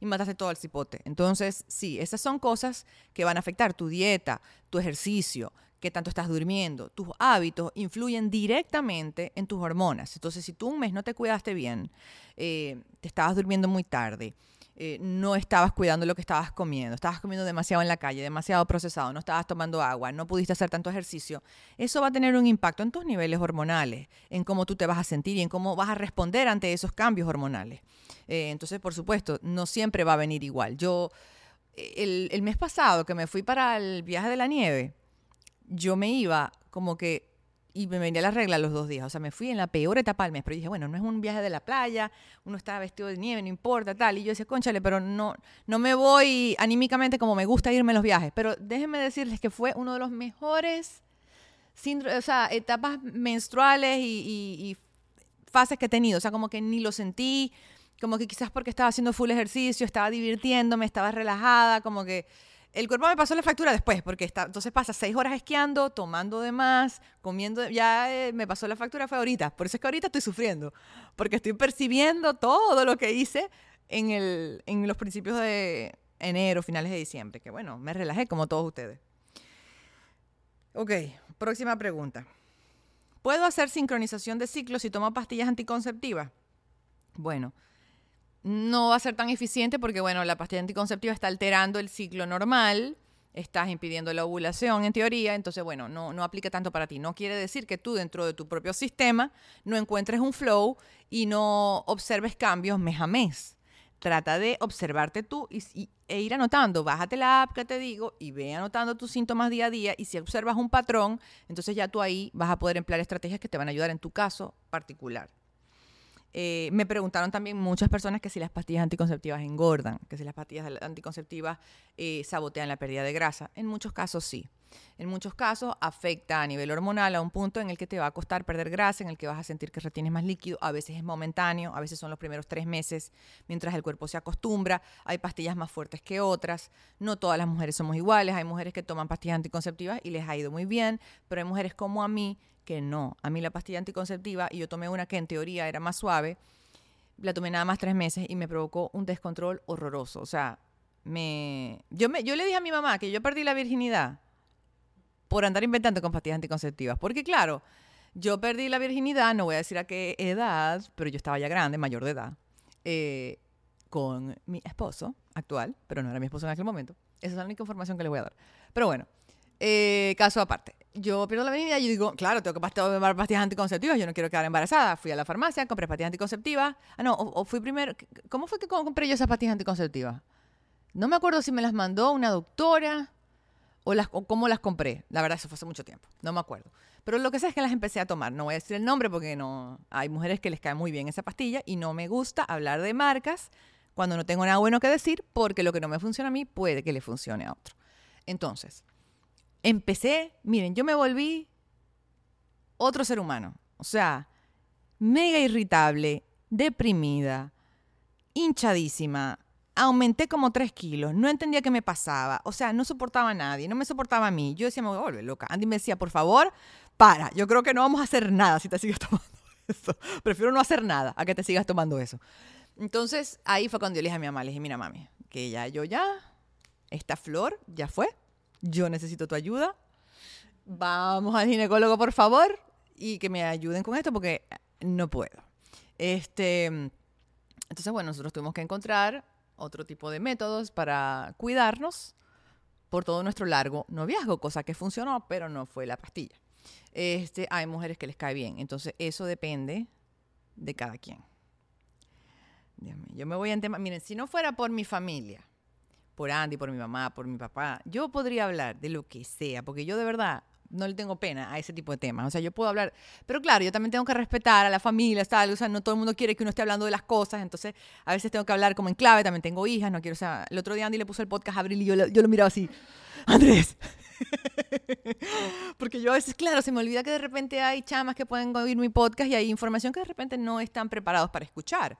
y mataste todo el cipote. Entonces, sí, esas son cosas que van a afectar tu dieta, tu ejercicio, qué tanto estás durmiendo, tus hábitos influyen directamente en tus hormonas. Entonces, si tú un mes no te cuidaste bien, eh, te estabas durmiendo muy tarde, eh, no estabas cuidando lo que estabas comiendo, estabas comiendo demasiado en la calle, demasiado procesado, no estabas tomando agua, no pudiste hacer tanto ejercicio, eso va a tener un impacto en tus niveles hormonales, en cómo tú te vas a sentir y en cómo vas a responder ante esos cambios hormonales. Eh, entonces, por supuesto, no siempre va a venir igual. Yo, el, el mes pasado que me fui para el viaje de la nieve, yo me iba como que y me venía la regla los dos días. O sea, me fui en la peor etapa del mes. Pero dije, bueno, no es un viaje de la playa, uno está vestido de nieve, no importa, tal. Y yo decía, conchale, pero no, no me voy anímicamente como me gusta irme en los viajes. Pero déjenme decirles que fue uno de los mejores o sea, etapas menstruales y, y fases que he tenido. O sea, como que ni lo sentí, como que quizás porque estaba haciendo full ejercicio, estaba divirtiéndome, estaba relajada, como que el cuerpo me pasó la factura después, porque está, entonces pasa seis horas esquiando, tomando de más, comiendo, ya eh, me pasó la factura fue ahorita. Por eso es que ahorita estoy sufriendo, porque estoy percibiendo todo lo que hice en, el, en los principios de enero, finales de diciembre, que bueno, me relajé como todos ustedes. Ok, próxima pregunta. ¿Puedo hacer sincronización de ciclos si tomo pastillas anticonceptivas? Bueno, no va a ser tan eficiente porque, bueno, la pastilla anticonceptiva está alterando el ciclo normal, estás impidiendo la ovulación en teoría, entonces, bueno, no, no aplica tanto para ti. No quiere decir que tú dentro de tu propio sistema no encuentres un flow y no observes cambios mes a mes. trata de observarte tú y, e ir anotando. Bájate la app que te digo y ve anotando tus síntomas día a día. Y si observas un patrón, entonces ya tú ahí vas a poder emplear estrategias que te van a ayudar en tu caso particular. Eh, me preguntaron también muchas personas que si las pastillas anticonceptivas engordan, que si las pastillas anticonceptivas eh, sabotean la pérdida de grasa. En muchos casos sí. En muchos casos afecta a nivel hormonal a un punto en el que te va a costar perder grasa, en el que vas a sentir que retienes más líquido. A veces es momentáneo, a veces son los primeros tres meses mientras el cuerpo se acostumbra. Hay pastillas más fuertes que otras. No todas las mujeres somos iguales. Hay mujeres que toman pastillas anticonceptivas y les ha ido muy bien, pero hay mujeres como a mí que no. A mí la pastilla anticonceptiva, y yo tomé una que en teoría era más suave, la tomé nada más tres meses y me provocó un descontrol horroroso. O sea, me yo, me, yo le dije a mi mamá que yo perdí la virginidad por andar inventando con pastillas anticonceptivas. Porque claro, yo perdí la virginidad, no voy a decir a qué edad, pero yo estaba ya grande, mayor de edad, eh, con mi esposo actual, pero no era mi esposo en aquel momento. Esa es la única información que le voy a dar. Pero bueno, eh, caso aparte. Yo pierdo la virginidad y digo, claro, tengo que tomar pastillas anticonceptivas, yo no quiero quedar embarazada. Fui a la farmacia, compré pastillas anticonceptivas. Ah, no, o, fui primero. ¿Cómo fue que compré yo esas pastillas anticonceptivas? No me acuerdo si me las mandó una doctora o, las, o cómo las compré. La verdad, eso fue hace mucho tiempo. No me acuerdo. Pero lo que sé es que las empecé a tomar. No voy a decir el nombre porque no. Hay mujeres que les cae muy bien esa pastilla y no me gusta hablar de marcas cuando no tengo nada bueno que decir porque lo que no me funciona a mí puede que le funcione a otro. Entonces, empecé, miren, yo me volví otro ser humano. O sea, mega irritable, deprimida, hinchadísima. Aumenté como tres kilos, no entendía qué me pasaba. O sea, no soportaba a nadie, no me soportaba a mí. Yo decía, me volver loca. Andy me decía, por favor, para. Yo creo que no vamos a hacer nada si te sigues tomando eso. Prefiero no hacer nada a que te sigas tomando eso. Entonces, ahí fue cuando yo le dije a mi mamá, le dije, mira, mami, que ya yo ya, esta flor ya fue, yo necesito tu ayuda, vamos al ginecólogo por favor y que me ayuden con esto porque no puedo. Este, entonces, bueno, nosotros tuvimos que encontrar otro tipo de métodos para cuidarnos por todo nuestro largo noviazgo, cosa que funcionó, pero no fue la pastilla. Este, hay mujeres que les cae bien, entonces eso depende de cada quien. yo me voy en tema, miren, si no fuera por mi familia, por Andy, por mi mamá, por mi papá, yo podría hablar de lo que sea, porque yo de verdad no le tengo pena a ese tipo de temas. O sea, yo puedo hablar, pero claro, yo también tengo que respetar a la familia, tal, o sea, no todo el mundo quiere que uno esté hablando de las cosas, entonces a veces tengo que hablar como en clave, también tengo hijas, no quiero, o sea, el otro día Andy le puso el podcast a Abril y yo, yo lo miraba así, Andrés. Porque yo a veces, claro, se me olvida que de repente hay chamas que pueden oír mi podcast y hay información que de repente no están preparados para escuchar.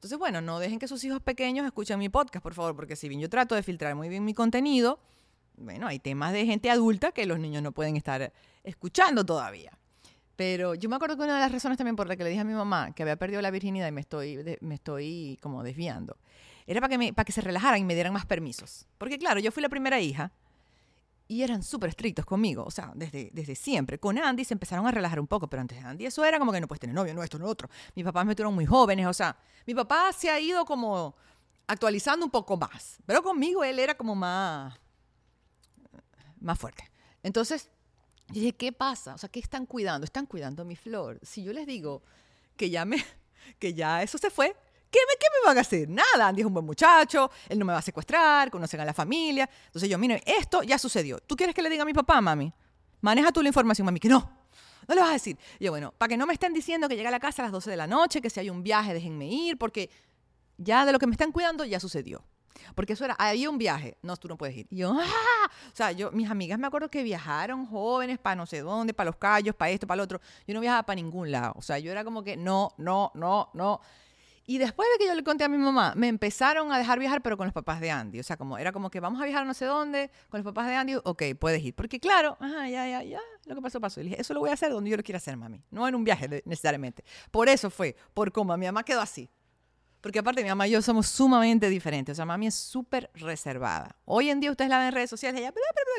Entonces, bueno, no dejen que sus hijos pequeños escuchen mi podcast, por favor, porque si bien yo trato de filtrar muy bien mi contenido, bueno, hay temas de gente adulta que los niños no pueden estar escuchando todavía. Pero yo me acuerdo que una de las razones también por la que le dije a mi mamá que había perdido la virginidad y me estoy, me estoy como desviando, era para que, para que se relajaran y me dieran más permisos. Porque claro, yo fui la primera hija y eran súper estrictos conmigo, o sea, desde, desde siempre. Con Andy se empezaron a relajar un poco, pero antes de Andy eso era como que no puedes tener novio, no esto, no otro. Mis papás me tuvieron muy jóvenes, o sea, mi papá se ha ido como actualizando un poco más, pero conmigo él era como más, más fuerte. Entonces, dije, ¿qué pasa? O sea, ¿qué están cuidando? Están cuidando mi flor. Si yo les digo que ya me, que ya eso se fue, ¿Qué me, ¿Qué me van a hacer? Nada, Andy es un buen muchacho, él no me va a secuestrar, conocen a la familia. Entonces yo, mire, esto ya sucedió. ¿Tú quieres que le diga a mi papá, mami? Maneja tú la información, mami, que no. No le vas a decir. Y yo, bueno, para que no me estén diciendo que llega a la casa a las 12 de la noche, que si hay un viaje, déjenme ir, porque ya de lo que me están cuidando ya sucedió. Porque eso era, había un viaje, no, tú no puedes ir. Y yo, ¡ah! O sea, yo, mis amigas me acuerdo que viajaron jóvenes para no sé dónde, para los callos, para esto, para lo otro. Yo no viajaba para ningún lado. O sea, yo era como que no, no, no, no. Y después de que yo le conté a mi mamá, me empezaron a dejar viajar, pero con los papás de Andy. O sea, como era como que vamos a viajar no sé dónde, con los papás de Andy, ok, puedes ir. Porque claro, ajá, ya, ya, ya, lo que pasó, pasó. Y dije, eso lo voy a hacer donde yo lo quiera hacer, mami. No en un viaje necesariamente. Por eso fue, por cómo mi mamá quedó así. Porque aparte mi mamá y yo somos sumamente diferentes. O sea, mami es súper reservada. Hoy en día ustedes la ven en redes sociales, ella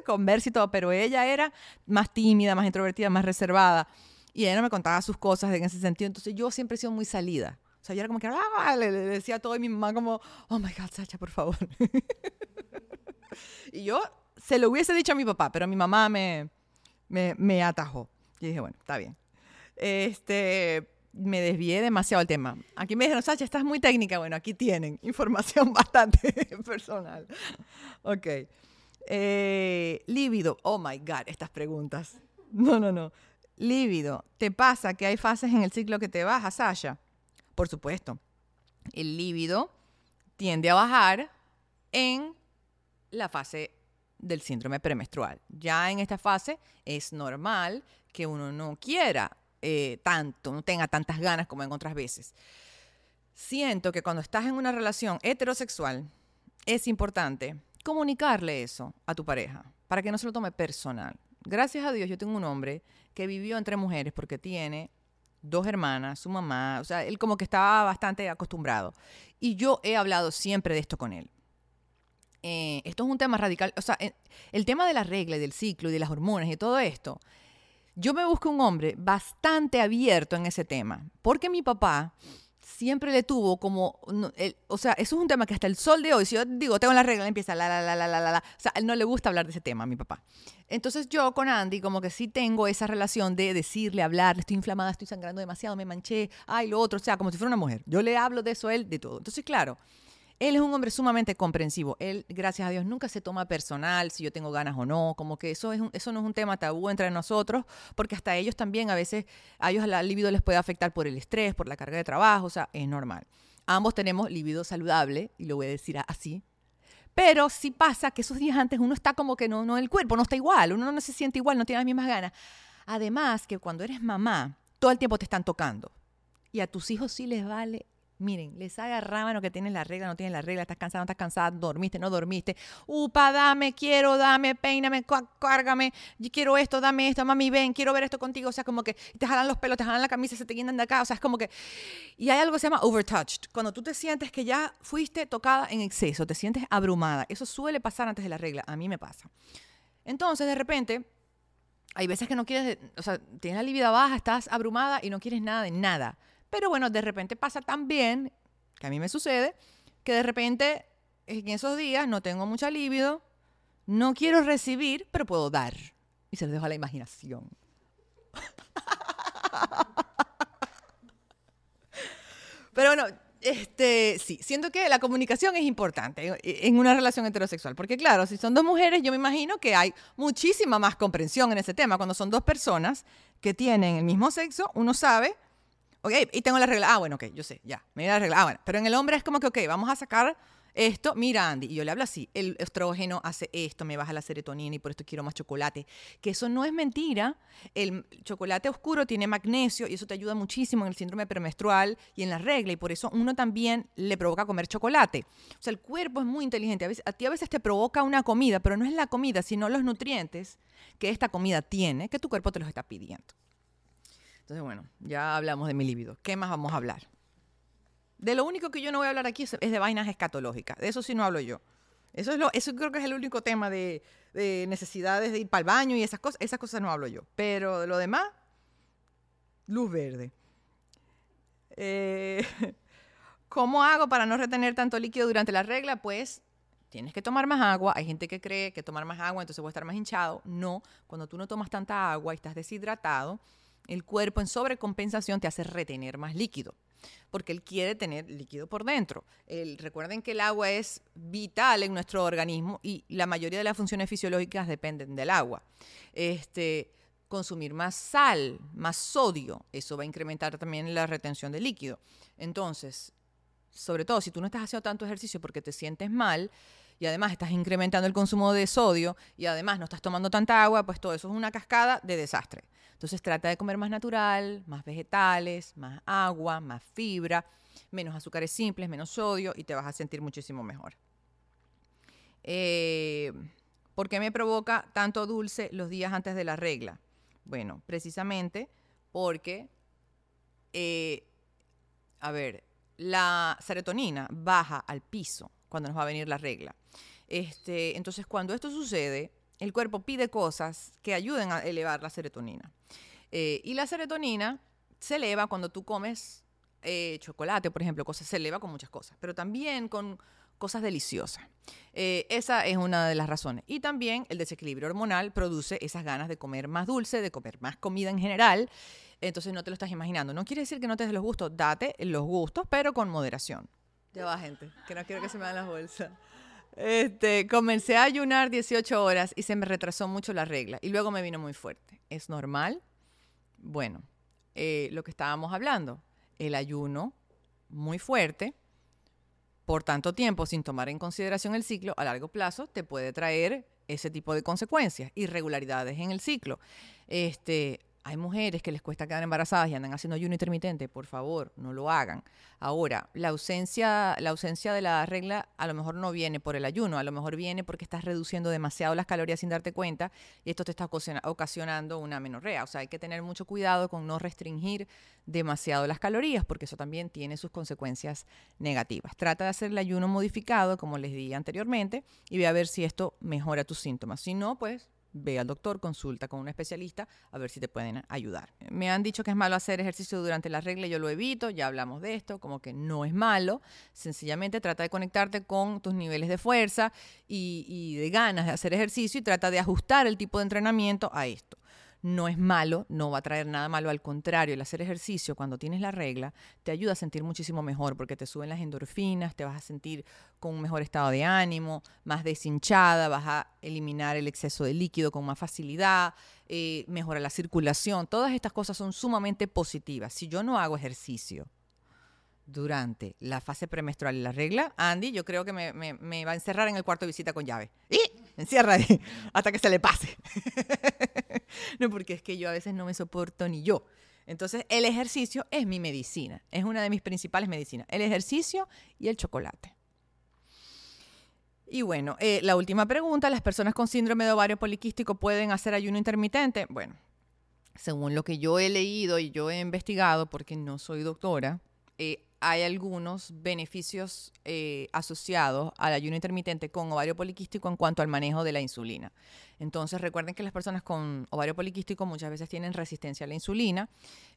conversa y todo, pero ella era más tímida, más introvertida, más reservada. Y ella no me contaba sus cosas en ese sentido. Entonces yo siempre he sido muy salida. O sea, yo era como que ¡ah! le, decía todo y mi mamá como, oh my God, Sacha, por favor. y yo se lo hubiese dicho a mi papá, pero mi mamá me, me, me atajó. Y dije, bueno, está bien. Este, me desvié demasiado del tema. Aquí me dijeron, Sacha, estás muy técnica. Bueno, aquí tienen información bastante personal. Ok. Eh, líbido. Oh my God, estas preguntas. No, no, no. Líbido. ¿Te pasa que hay fases en el ciclo que te baja, Sasha? Por supuesto. El líbido tiende a bajar en la fase del síndrome premenstrual. Ya en esta fase es normal que uno no quiera eh, tanto, no tenga tantas ganas como en otras veces. Siento que cuando estás en una relación heterosexual es importante comunicarle eso a tu pareja para que no se lo tome personal. Gracias a Dios yo tengo un hombre que vivió entre mujeres porque tiene dos hermanas, su mamá, o sea, él como que estaba bastante acostumbrado. Y yo he hablado siempre de esto con él. Eh, esto es un tema radical, o sea, el tema de la regla y del ciclo y de las hormonas y todo esto, yo me busco un hombre bastante abierto en ese tema, porque mi papá siempre le tuvo como, o sea, eso es un tema que hasta el sol de hoy, si yo digo, tengo la regla, empieza la, la, la, la, la, la, o sea, él no le gusta hablar de ese tema a mi papá. Entonces yo con Andy como que sí tengo esa relación de decirle, hablar, estoy inflamada, estoy sangrando demasiado, me manché, ay, lo otro, o sea, como si fuera una mujer. Yo le hablo de eso a él, de todo. Entonces, claro, él es un hombre sumamente comprensivo. Él, gracias a Dios, nunca se toma personal si yo tengo ganas o no. Como que eso, es eso no es un tema tabú entre nosotros, porque hasta ellos también a veces, a ellos la libido les puede afectar por el estrés, por la carga de trabajo, o sea, es normal. Ambos tenemos libido saludable, y lo voy a decir así. Pero sí pasa que esos días antes uno está como que no, no, el cuerpo no está igual, uno no se siente igual, no tiene las mismas ganas. Además que cuando eres mamá, todo el tiempo te están tocando. Y a tus hijos sí les vale Miren, les haga rábano que tienes la regla, no tienes la regla, estás cansado, no estás cansada, dormiste, no dormiste. Upa, dame, quiero, dame, peíname, cárgame, quiero esto, dame esto, mami, ven, quiero ver esto contigo. O sea, como que te jalan los pelos, te jalan la camisa, se te guindan de acá. O sea, es como que. Y hay algo que se llama overtouched. Cuando tú te sientes que ya fuiste tocada en exceso, te sientes abrumada. Eso suele pasar antes de la regla. A mí me pasa. Entonces, de repente, hay veces que no quieres, o sea, tienes la libido baja, estás abrumada y no quieres nada de nada. Pero bueno, de repente pasa también, que a mí me sucede, que de repente en esos días no tengo mucha libido, no quiero recibir, pero puedo dar. Y se lo dejo a la imaginación. Pero bueno, este, sí, siento que la comunicación es importante en una relación heterosexual, porque claro, si son dos mujeres, yo me imagino que hay muchísima más comprensión en ese tema. Cuando son dos personas que tienen el mismo sexo, uno sabe Ok, y tengo la regla. Ah, bueno, ok, yo sé, ya. Me la regla. Ah, bueno. Pero en el hombre es como que, ok, vamos a sacar esto. Mira, Andy. Y yo le hablo así. El estrógeno hace esto, me baja la serotonina y por esto quiero más chocolate. Que eso no es mentira. El chocolate oscuro tiene magnesio y eso te ayuda muchísimo en el síndrome premenstrual y en la regla. Y por eso uno también le provoca comer chocolate. O sea, el cuerpo es muy inteligente. A, veces, a ti a veces te provoca una comida, pero no es la comida, sino los nutrientes que esta comida tiene, que tu cuerpo te los está pidiendo. Entonces, bueno, ya hablamos de mi libido. ¿Qué más vamos a hablar? De lo único que yo no voy a hablar aquí es, de vainas escatológicas. De eso sí no hablo yo. Eso, es lo, eso creo que es el único tema de, necesidades de ir para el baño y esas cosas. Esas cosas no hablo yo. Pero de lo demás, luz verde. Eh, ¿Cómo hago para no retener tanto líquido durante la regla? Pues tienes que tomar más agua. Hay gente que cree que tomar más agua entonces voy a estar más hinchado. No, cuando tú no tomas tanta agua y estás deshidratado, el cuerpo en sobrecompensación te hace retener más líquido, porque él quiere tener líquido por dentro. recuerden que el agua es vital en nuestro organismo y la mayoría de las funciones fisiológicas dependen del agua. Este, consumir más sal, más sodio, eso va a incrementar también la retención de líquido. Entonces, sobre todo si tú no estás haciendo tanto ejercicio porque te sientes mal, y además estás incrementando el consumo de sodio y además no estás tomando tanta agua, pues todo eso es una cascada de desastre. Entonces trata de comer más natural, más vegetales, más agua, más fibra, menos azúcares simples, menos sodio y te vas a sentir muchísimo mejor. Eh, ¿Por qué me provoca tanto dulce los días antes de la regla? Bueno, precisamente porque, eh, a ver, la serotonina baja al piso cuando nos va a venir la regla. Este, entonces, cuando esto sucede, el cuerpo pide cosas que ayuden a elevar la serotonina. Eh, y la serotonina se eleva cuando tú comes eh, chocolate, por ejemplo, cosas, se eleva con muchas cosas, pero también con cosas deliciosas. Eh, esa es una de las razones. Y también el desequilibrio hormonal produce esas ganas de comer más dulce, de comer más comida en general. entonces no te lo estás imaginando. No quiere decir que no te des los gustos, date los gustos, pero con moderación. Ya va, gente, que no quiero que se me dan las bolsas. Este, comencé a ayunar 18 horas y se me retrasó mucho la regla. Y luego me vino muy fuerte. ¿Es normal? Bueno, eh, lo que estábamos hablando, el ayuno muy fuerte por tanto tiempo sin tomar en consideración el ciclo a largo plazo te puede traer ese tipo de consecuencias, irregularidades en el ciclo. Este, hay mujeres que les cuesta quedar embarazadas y andan haciendo ayuno intermitente, por favor, no lo hagan. Ahora, la ausencia, la ausencia de la regla a lo mejor no viene por el ayuno, a lo mejor viene porque estás reduciendo demasiado las calorías sin darte cuenta y esto te está ocasionando una menorrea. O sea, hay que tener mucho cuidado con no restringir demasiado las calorías porque eso también tiene sus consecuencias negativas. Trata de hacer el ayuno modificado, como les di anteriormente, y ve a ver si esto mejora tus síntomas. Si no, pues ve al doctor, consulta con un especialista a ver si te pueden ayudar. Me han dicho que es malo hacer ejercicio durante la regla, yo lo evito, ya hablamos de esto, como que no es malo, sencillamente trata de conectarte con tus niveles de fuerza y, y de ganas de hacer ejercicio y trata de ajustar el tipo de entrenamiento a esto no es malo, no va a traer nada malo, al contrario, el hacer ejercicio cuando tienes la regla te ayuda a sentir muchísimo mejor porque te suben las endorfinas, te vas a sentir con un mejor estado de ánimo, más deshinchada, vas a eliminar el exceso de líquido con más facilidad, eh, mejora la circulación, todas estas cosas son sumamente positivas. Si yo no hago ejercicio, durante la fase premenstrual y la regla, Andy, yo creo que me, va a encerrar en el cuarto de visita con llave. ¡Y! Encierra ahí hasta que se le pase. no, porque es que yo a veces no me soporto ni yo. Entonces, el ejercicio es mi medicina, es una de mis principales medicinas. El ejercicio y el chocolate. Y bueno, eh, la última pregunta, ¿las personas con síndrome de ovario poliquístico pueden hacer ayuno intermitente? Bueno, según lo que yo he leído y yo he investigado, porque no soy doctora, eh, hay algunos beneficios eh, asociados al ayuno intermitente con ovario poliquístico en cuanto al manejo de la insulina. Entonces, recuerden que las personas con ovario poliquístico muchas veces tienen resistencia a la insulina.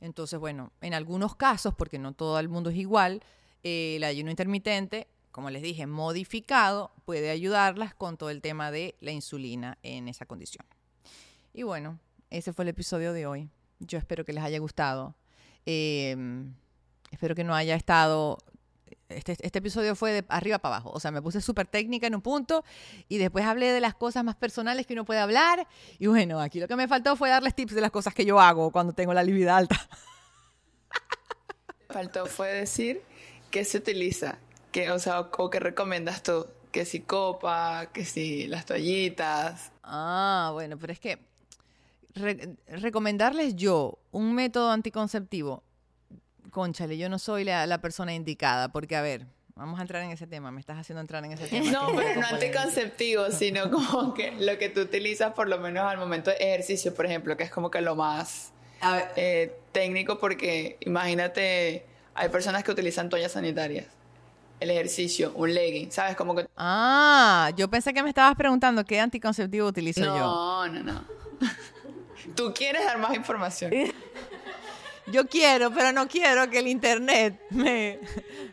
Entonces, bueno, en algunos casos, porque no todo el mundo es igual, eh, el ayuno intermitente, como les dije, modificado, puede ayudarlas con todo el tema de la insulina en esa condición. Y bueno, ese fue el episodio de hoy. Yo espero que les haya gustado. Eh, Espero que no haya estado este, este, episodio fue de arriba para abajo. O sea, me puse súper técnica en un punto y después hablé de las cosas más personales que uno puede hablar. Y bueno, aquí lo que me faltó fue darles tips de las cosas que yo hago cuando tengo la libido alta. Faltó fue decir qué se utiliza, que, o sea, o, qué recomiendas tú. Que si copa, que si las toallitas. Ah, bueno, pero es que recomendarles yo un método anticonceptivo conchale, yo no soy la, persona indicada, porque a ver, vamos a entrar en ese tema, me estás haciendo entrar en ese tema. No, pero no anticonceptivo, sino como que lo que tú utilizas por lo menos al momento de ejercicio, por ejemplo, que es como que lo más eh, técnico, porque imagínate, hay personas que utilizan toallas sanitarias. El ejercicio, un legging, ¿sabes? Como que... Ah, yo pensé que me estabas preguntando qué anticonceptivo utilizo yo. No, no, no. Tú quieres dar más información. Yo quiero, pero no quiero que el internet me,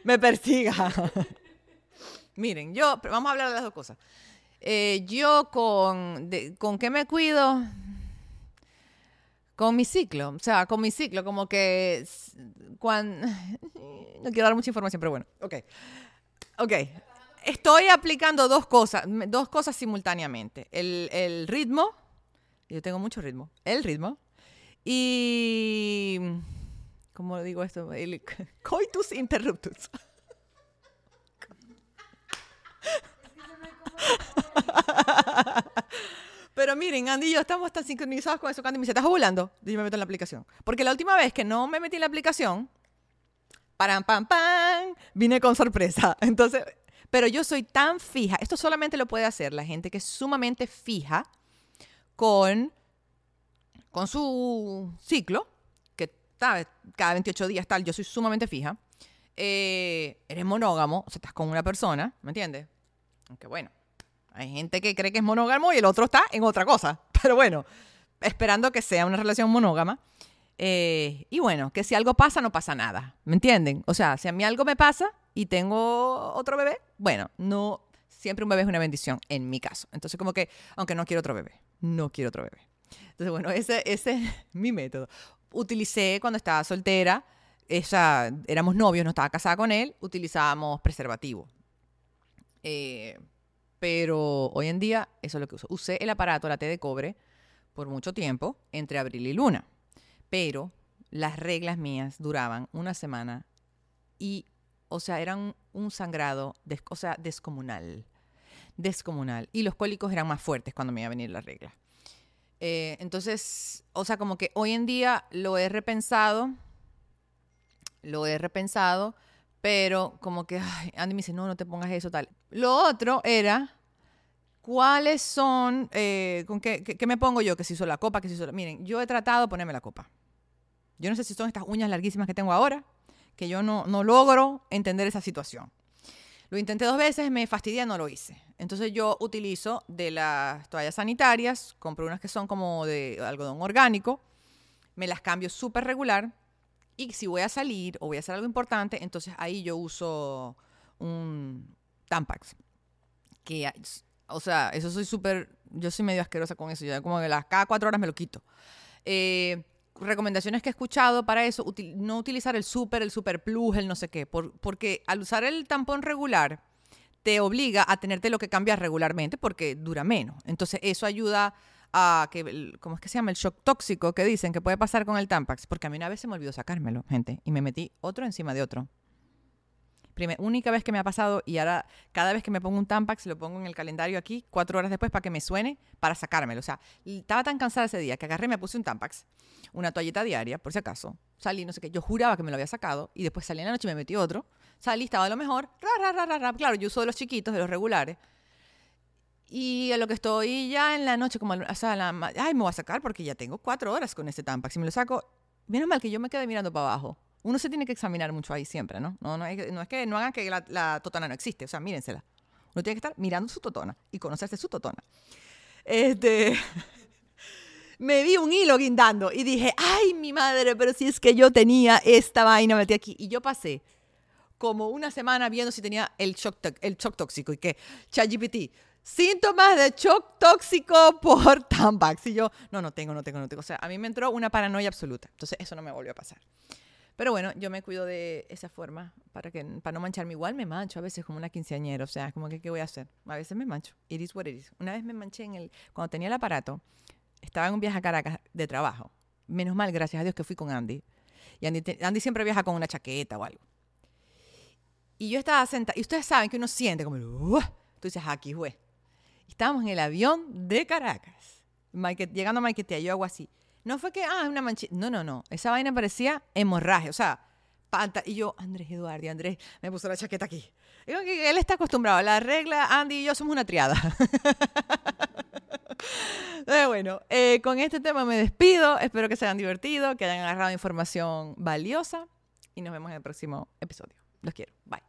me persiga. Miren, yo, vamos a hablar de las dos cosas. Eh, yo con, ¿con qué me cuido? Con mi ciclo, o sea, con mi ciclo, como que cuando... No quiero dar mucha información, pero bueno, ok. Ok, estoy aplicando dos cosas, dos cosas simultáneamente. El, el ritmo, yo tengo mucho ritmo, el ritmo, y. ¿Cómo digo esto? El coitus interruptus. Pero miren, Andy y yo estamos tan sincronizados con eso. Andy me dice, ¿estás ovulando? Y yo me meto en la aplicación. Porque la última vez que no me metí en la aplicación, param, pam, pam, vine con sorpresa. Entonces, pero yo soy tan fija. Esto solamente lo puede hacer la gente que es sumamente fija con con su ciclo, que cada 28 días tal, yo soy sumamente fija, eh, eres monógamo, o sea, estás con una persona, ¿me entiendes? Aunque bueno, hay gente que cree que es monógamo y el otro está en otra cosa, pero bueno, esperando que sea una relación monógama. Eh, y bueno, que si algo pasa, no pasa nada, ¿me entienden? O sea, si a mí algo me pasa y tengo otro bebé, bueno, no, siempre un bebé es una bendición, en mi caso. Entonces, como que, aunque no quiero otro bebé, no quiero otro bebé. Entonces, bueno, ese, es mi método. utilicé cuando estaba soltera, esa, éramos novios, no estaba casada con él, utilizábamos preservativo. Eh, pero hoy en día eso es lo que uso. Usé el aparato, la T de cobre, por mucho tiempo, entre abril y luna. Pero las reglas mías duraban una semana y, o sea, eran un sangrado, o sea, descomunal. Descomunal. Y los cólicos eran más fuertes cuando me iba a venir la regla. Eh, entonces, o sea, como que hoy en día lo he repensado, lo he repensado, pero como que, ay, Andy me dice, no, no te pongas eso, tal. Lo otro era, ¿cuáles son, eh, con qué, qué, me pongo yo? Que si hizo la copa, que si hizo la... Miren, yo he tratado de ponerme la copa. Yo no sé si son estas uñas larguísimas que tengo ahora, que yo no, no logro entender esa situación. Lo intenté dos veces, me fastidié, no lo hice. Entonces yo utilizo de las toallas sanitarias, compro unas que son como de algodón orgánico, me las cambio súper regular y si voy a salir o voy a hacer algo importante, entonces ahí yo uso un Tampax. Que, o sea, eso soy súper, yo soy medio asquerosa con eso, yo como que las cada cuatro horas me lo quito. Eh, recomendaciones que he escuchado para eso, no utilizar el super, el super plus, el no sé qué, porque al usar el tampón regular te obliga a tenerte lo que cambias regularmente porque dura menos. Entonces eso ayuda a que, ¿cómo es que se llama? El shock tóxico que dicen que puede pasar con el Tampax, porque a mí una vez se me olvidó sacármelo, gente, y me metí otro encima de otro única vez que me ha pasado y ahora cada vez que me pongo un Tampax lo pongo en el calendario aquí, cuatro horas después para que me suene, para sacármelo. O sea, estaba tan cansada ese día que agarré me puse un Tampax, una toallita diaria, por si acaso. Salí, no sé qué, yo juraba que me lo había sacado y después salí en la noche y me metí otro. Salí, estaba de lo mejor, ra, ra, ra, Claro, yo uso de los chiquitos, de los regulares. Y a lo que estoy ya en la noche, como, o sea, la, ay, me voy a sacar porque ya tengo cuatro horas con este Tampax. Y me lo saco, menos mal que yo me quedé mirando para abajo uno se tiene que examinar mucho ahí siempre, ¿no? No, no, es, no es que no hagan que la, totona no existe, o sea, mírensela. Uno tiene que estar mirando su totona y conocerse su totona. Este, me vi un hilo guindando y dije, ay, mi madre, pero si es que yo tenía esta vaina metida aquí. Y yo pasé como una semana viendo si tenía el shock, el shock tóxico y que ChatGPT, síntomas de shock tóxico por Tampax. Y yo, no, no tengo, no tengo, no tengo. O sea, a mí me entró una paranoia absoluta. Entonces, eso no me volvió a pasar. Pero bueno, yo me cuido de esa forma para, que, para no mancharme. Igual me mancho a veces como una quinceañera, o sea, como que qué voy a hacer. A veces me mancho. It is what it is. Una vez me manché en el, cuando tenía el aparato, estaba en un viaje a Caracas de trabajo. Menos mal, gracias a Dios que fui con Andy. Y Andy, siempre viaja con una chaqueta o algo. Y yo estaba sentada, y ustedes saben que uno siente como, tú dices, aquí fue. Estábamos en el avión de Caracas, llegando a Maiquetea, yo hago así. No fue que, ah, una manchita. No, no, no. Esa vaina parecía hemorragia. O sea, panta. Y yo, Andrés Eduardo, Andrés, me puso la chaqueta aquí. Que él está acostumbrado. La regla, Andy y yo somos una triada. bueno, eh, con este tema me despido. Espero que se hayan divertido, que hayan agarrado información valiosa. Y nos vemos en el próximo episodio. Los quiero. Bye.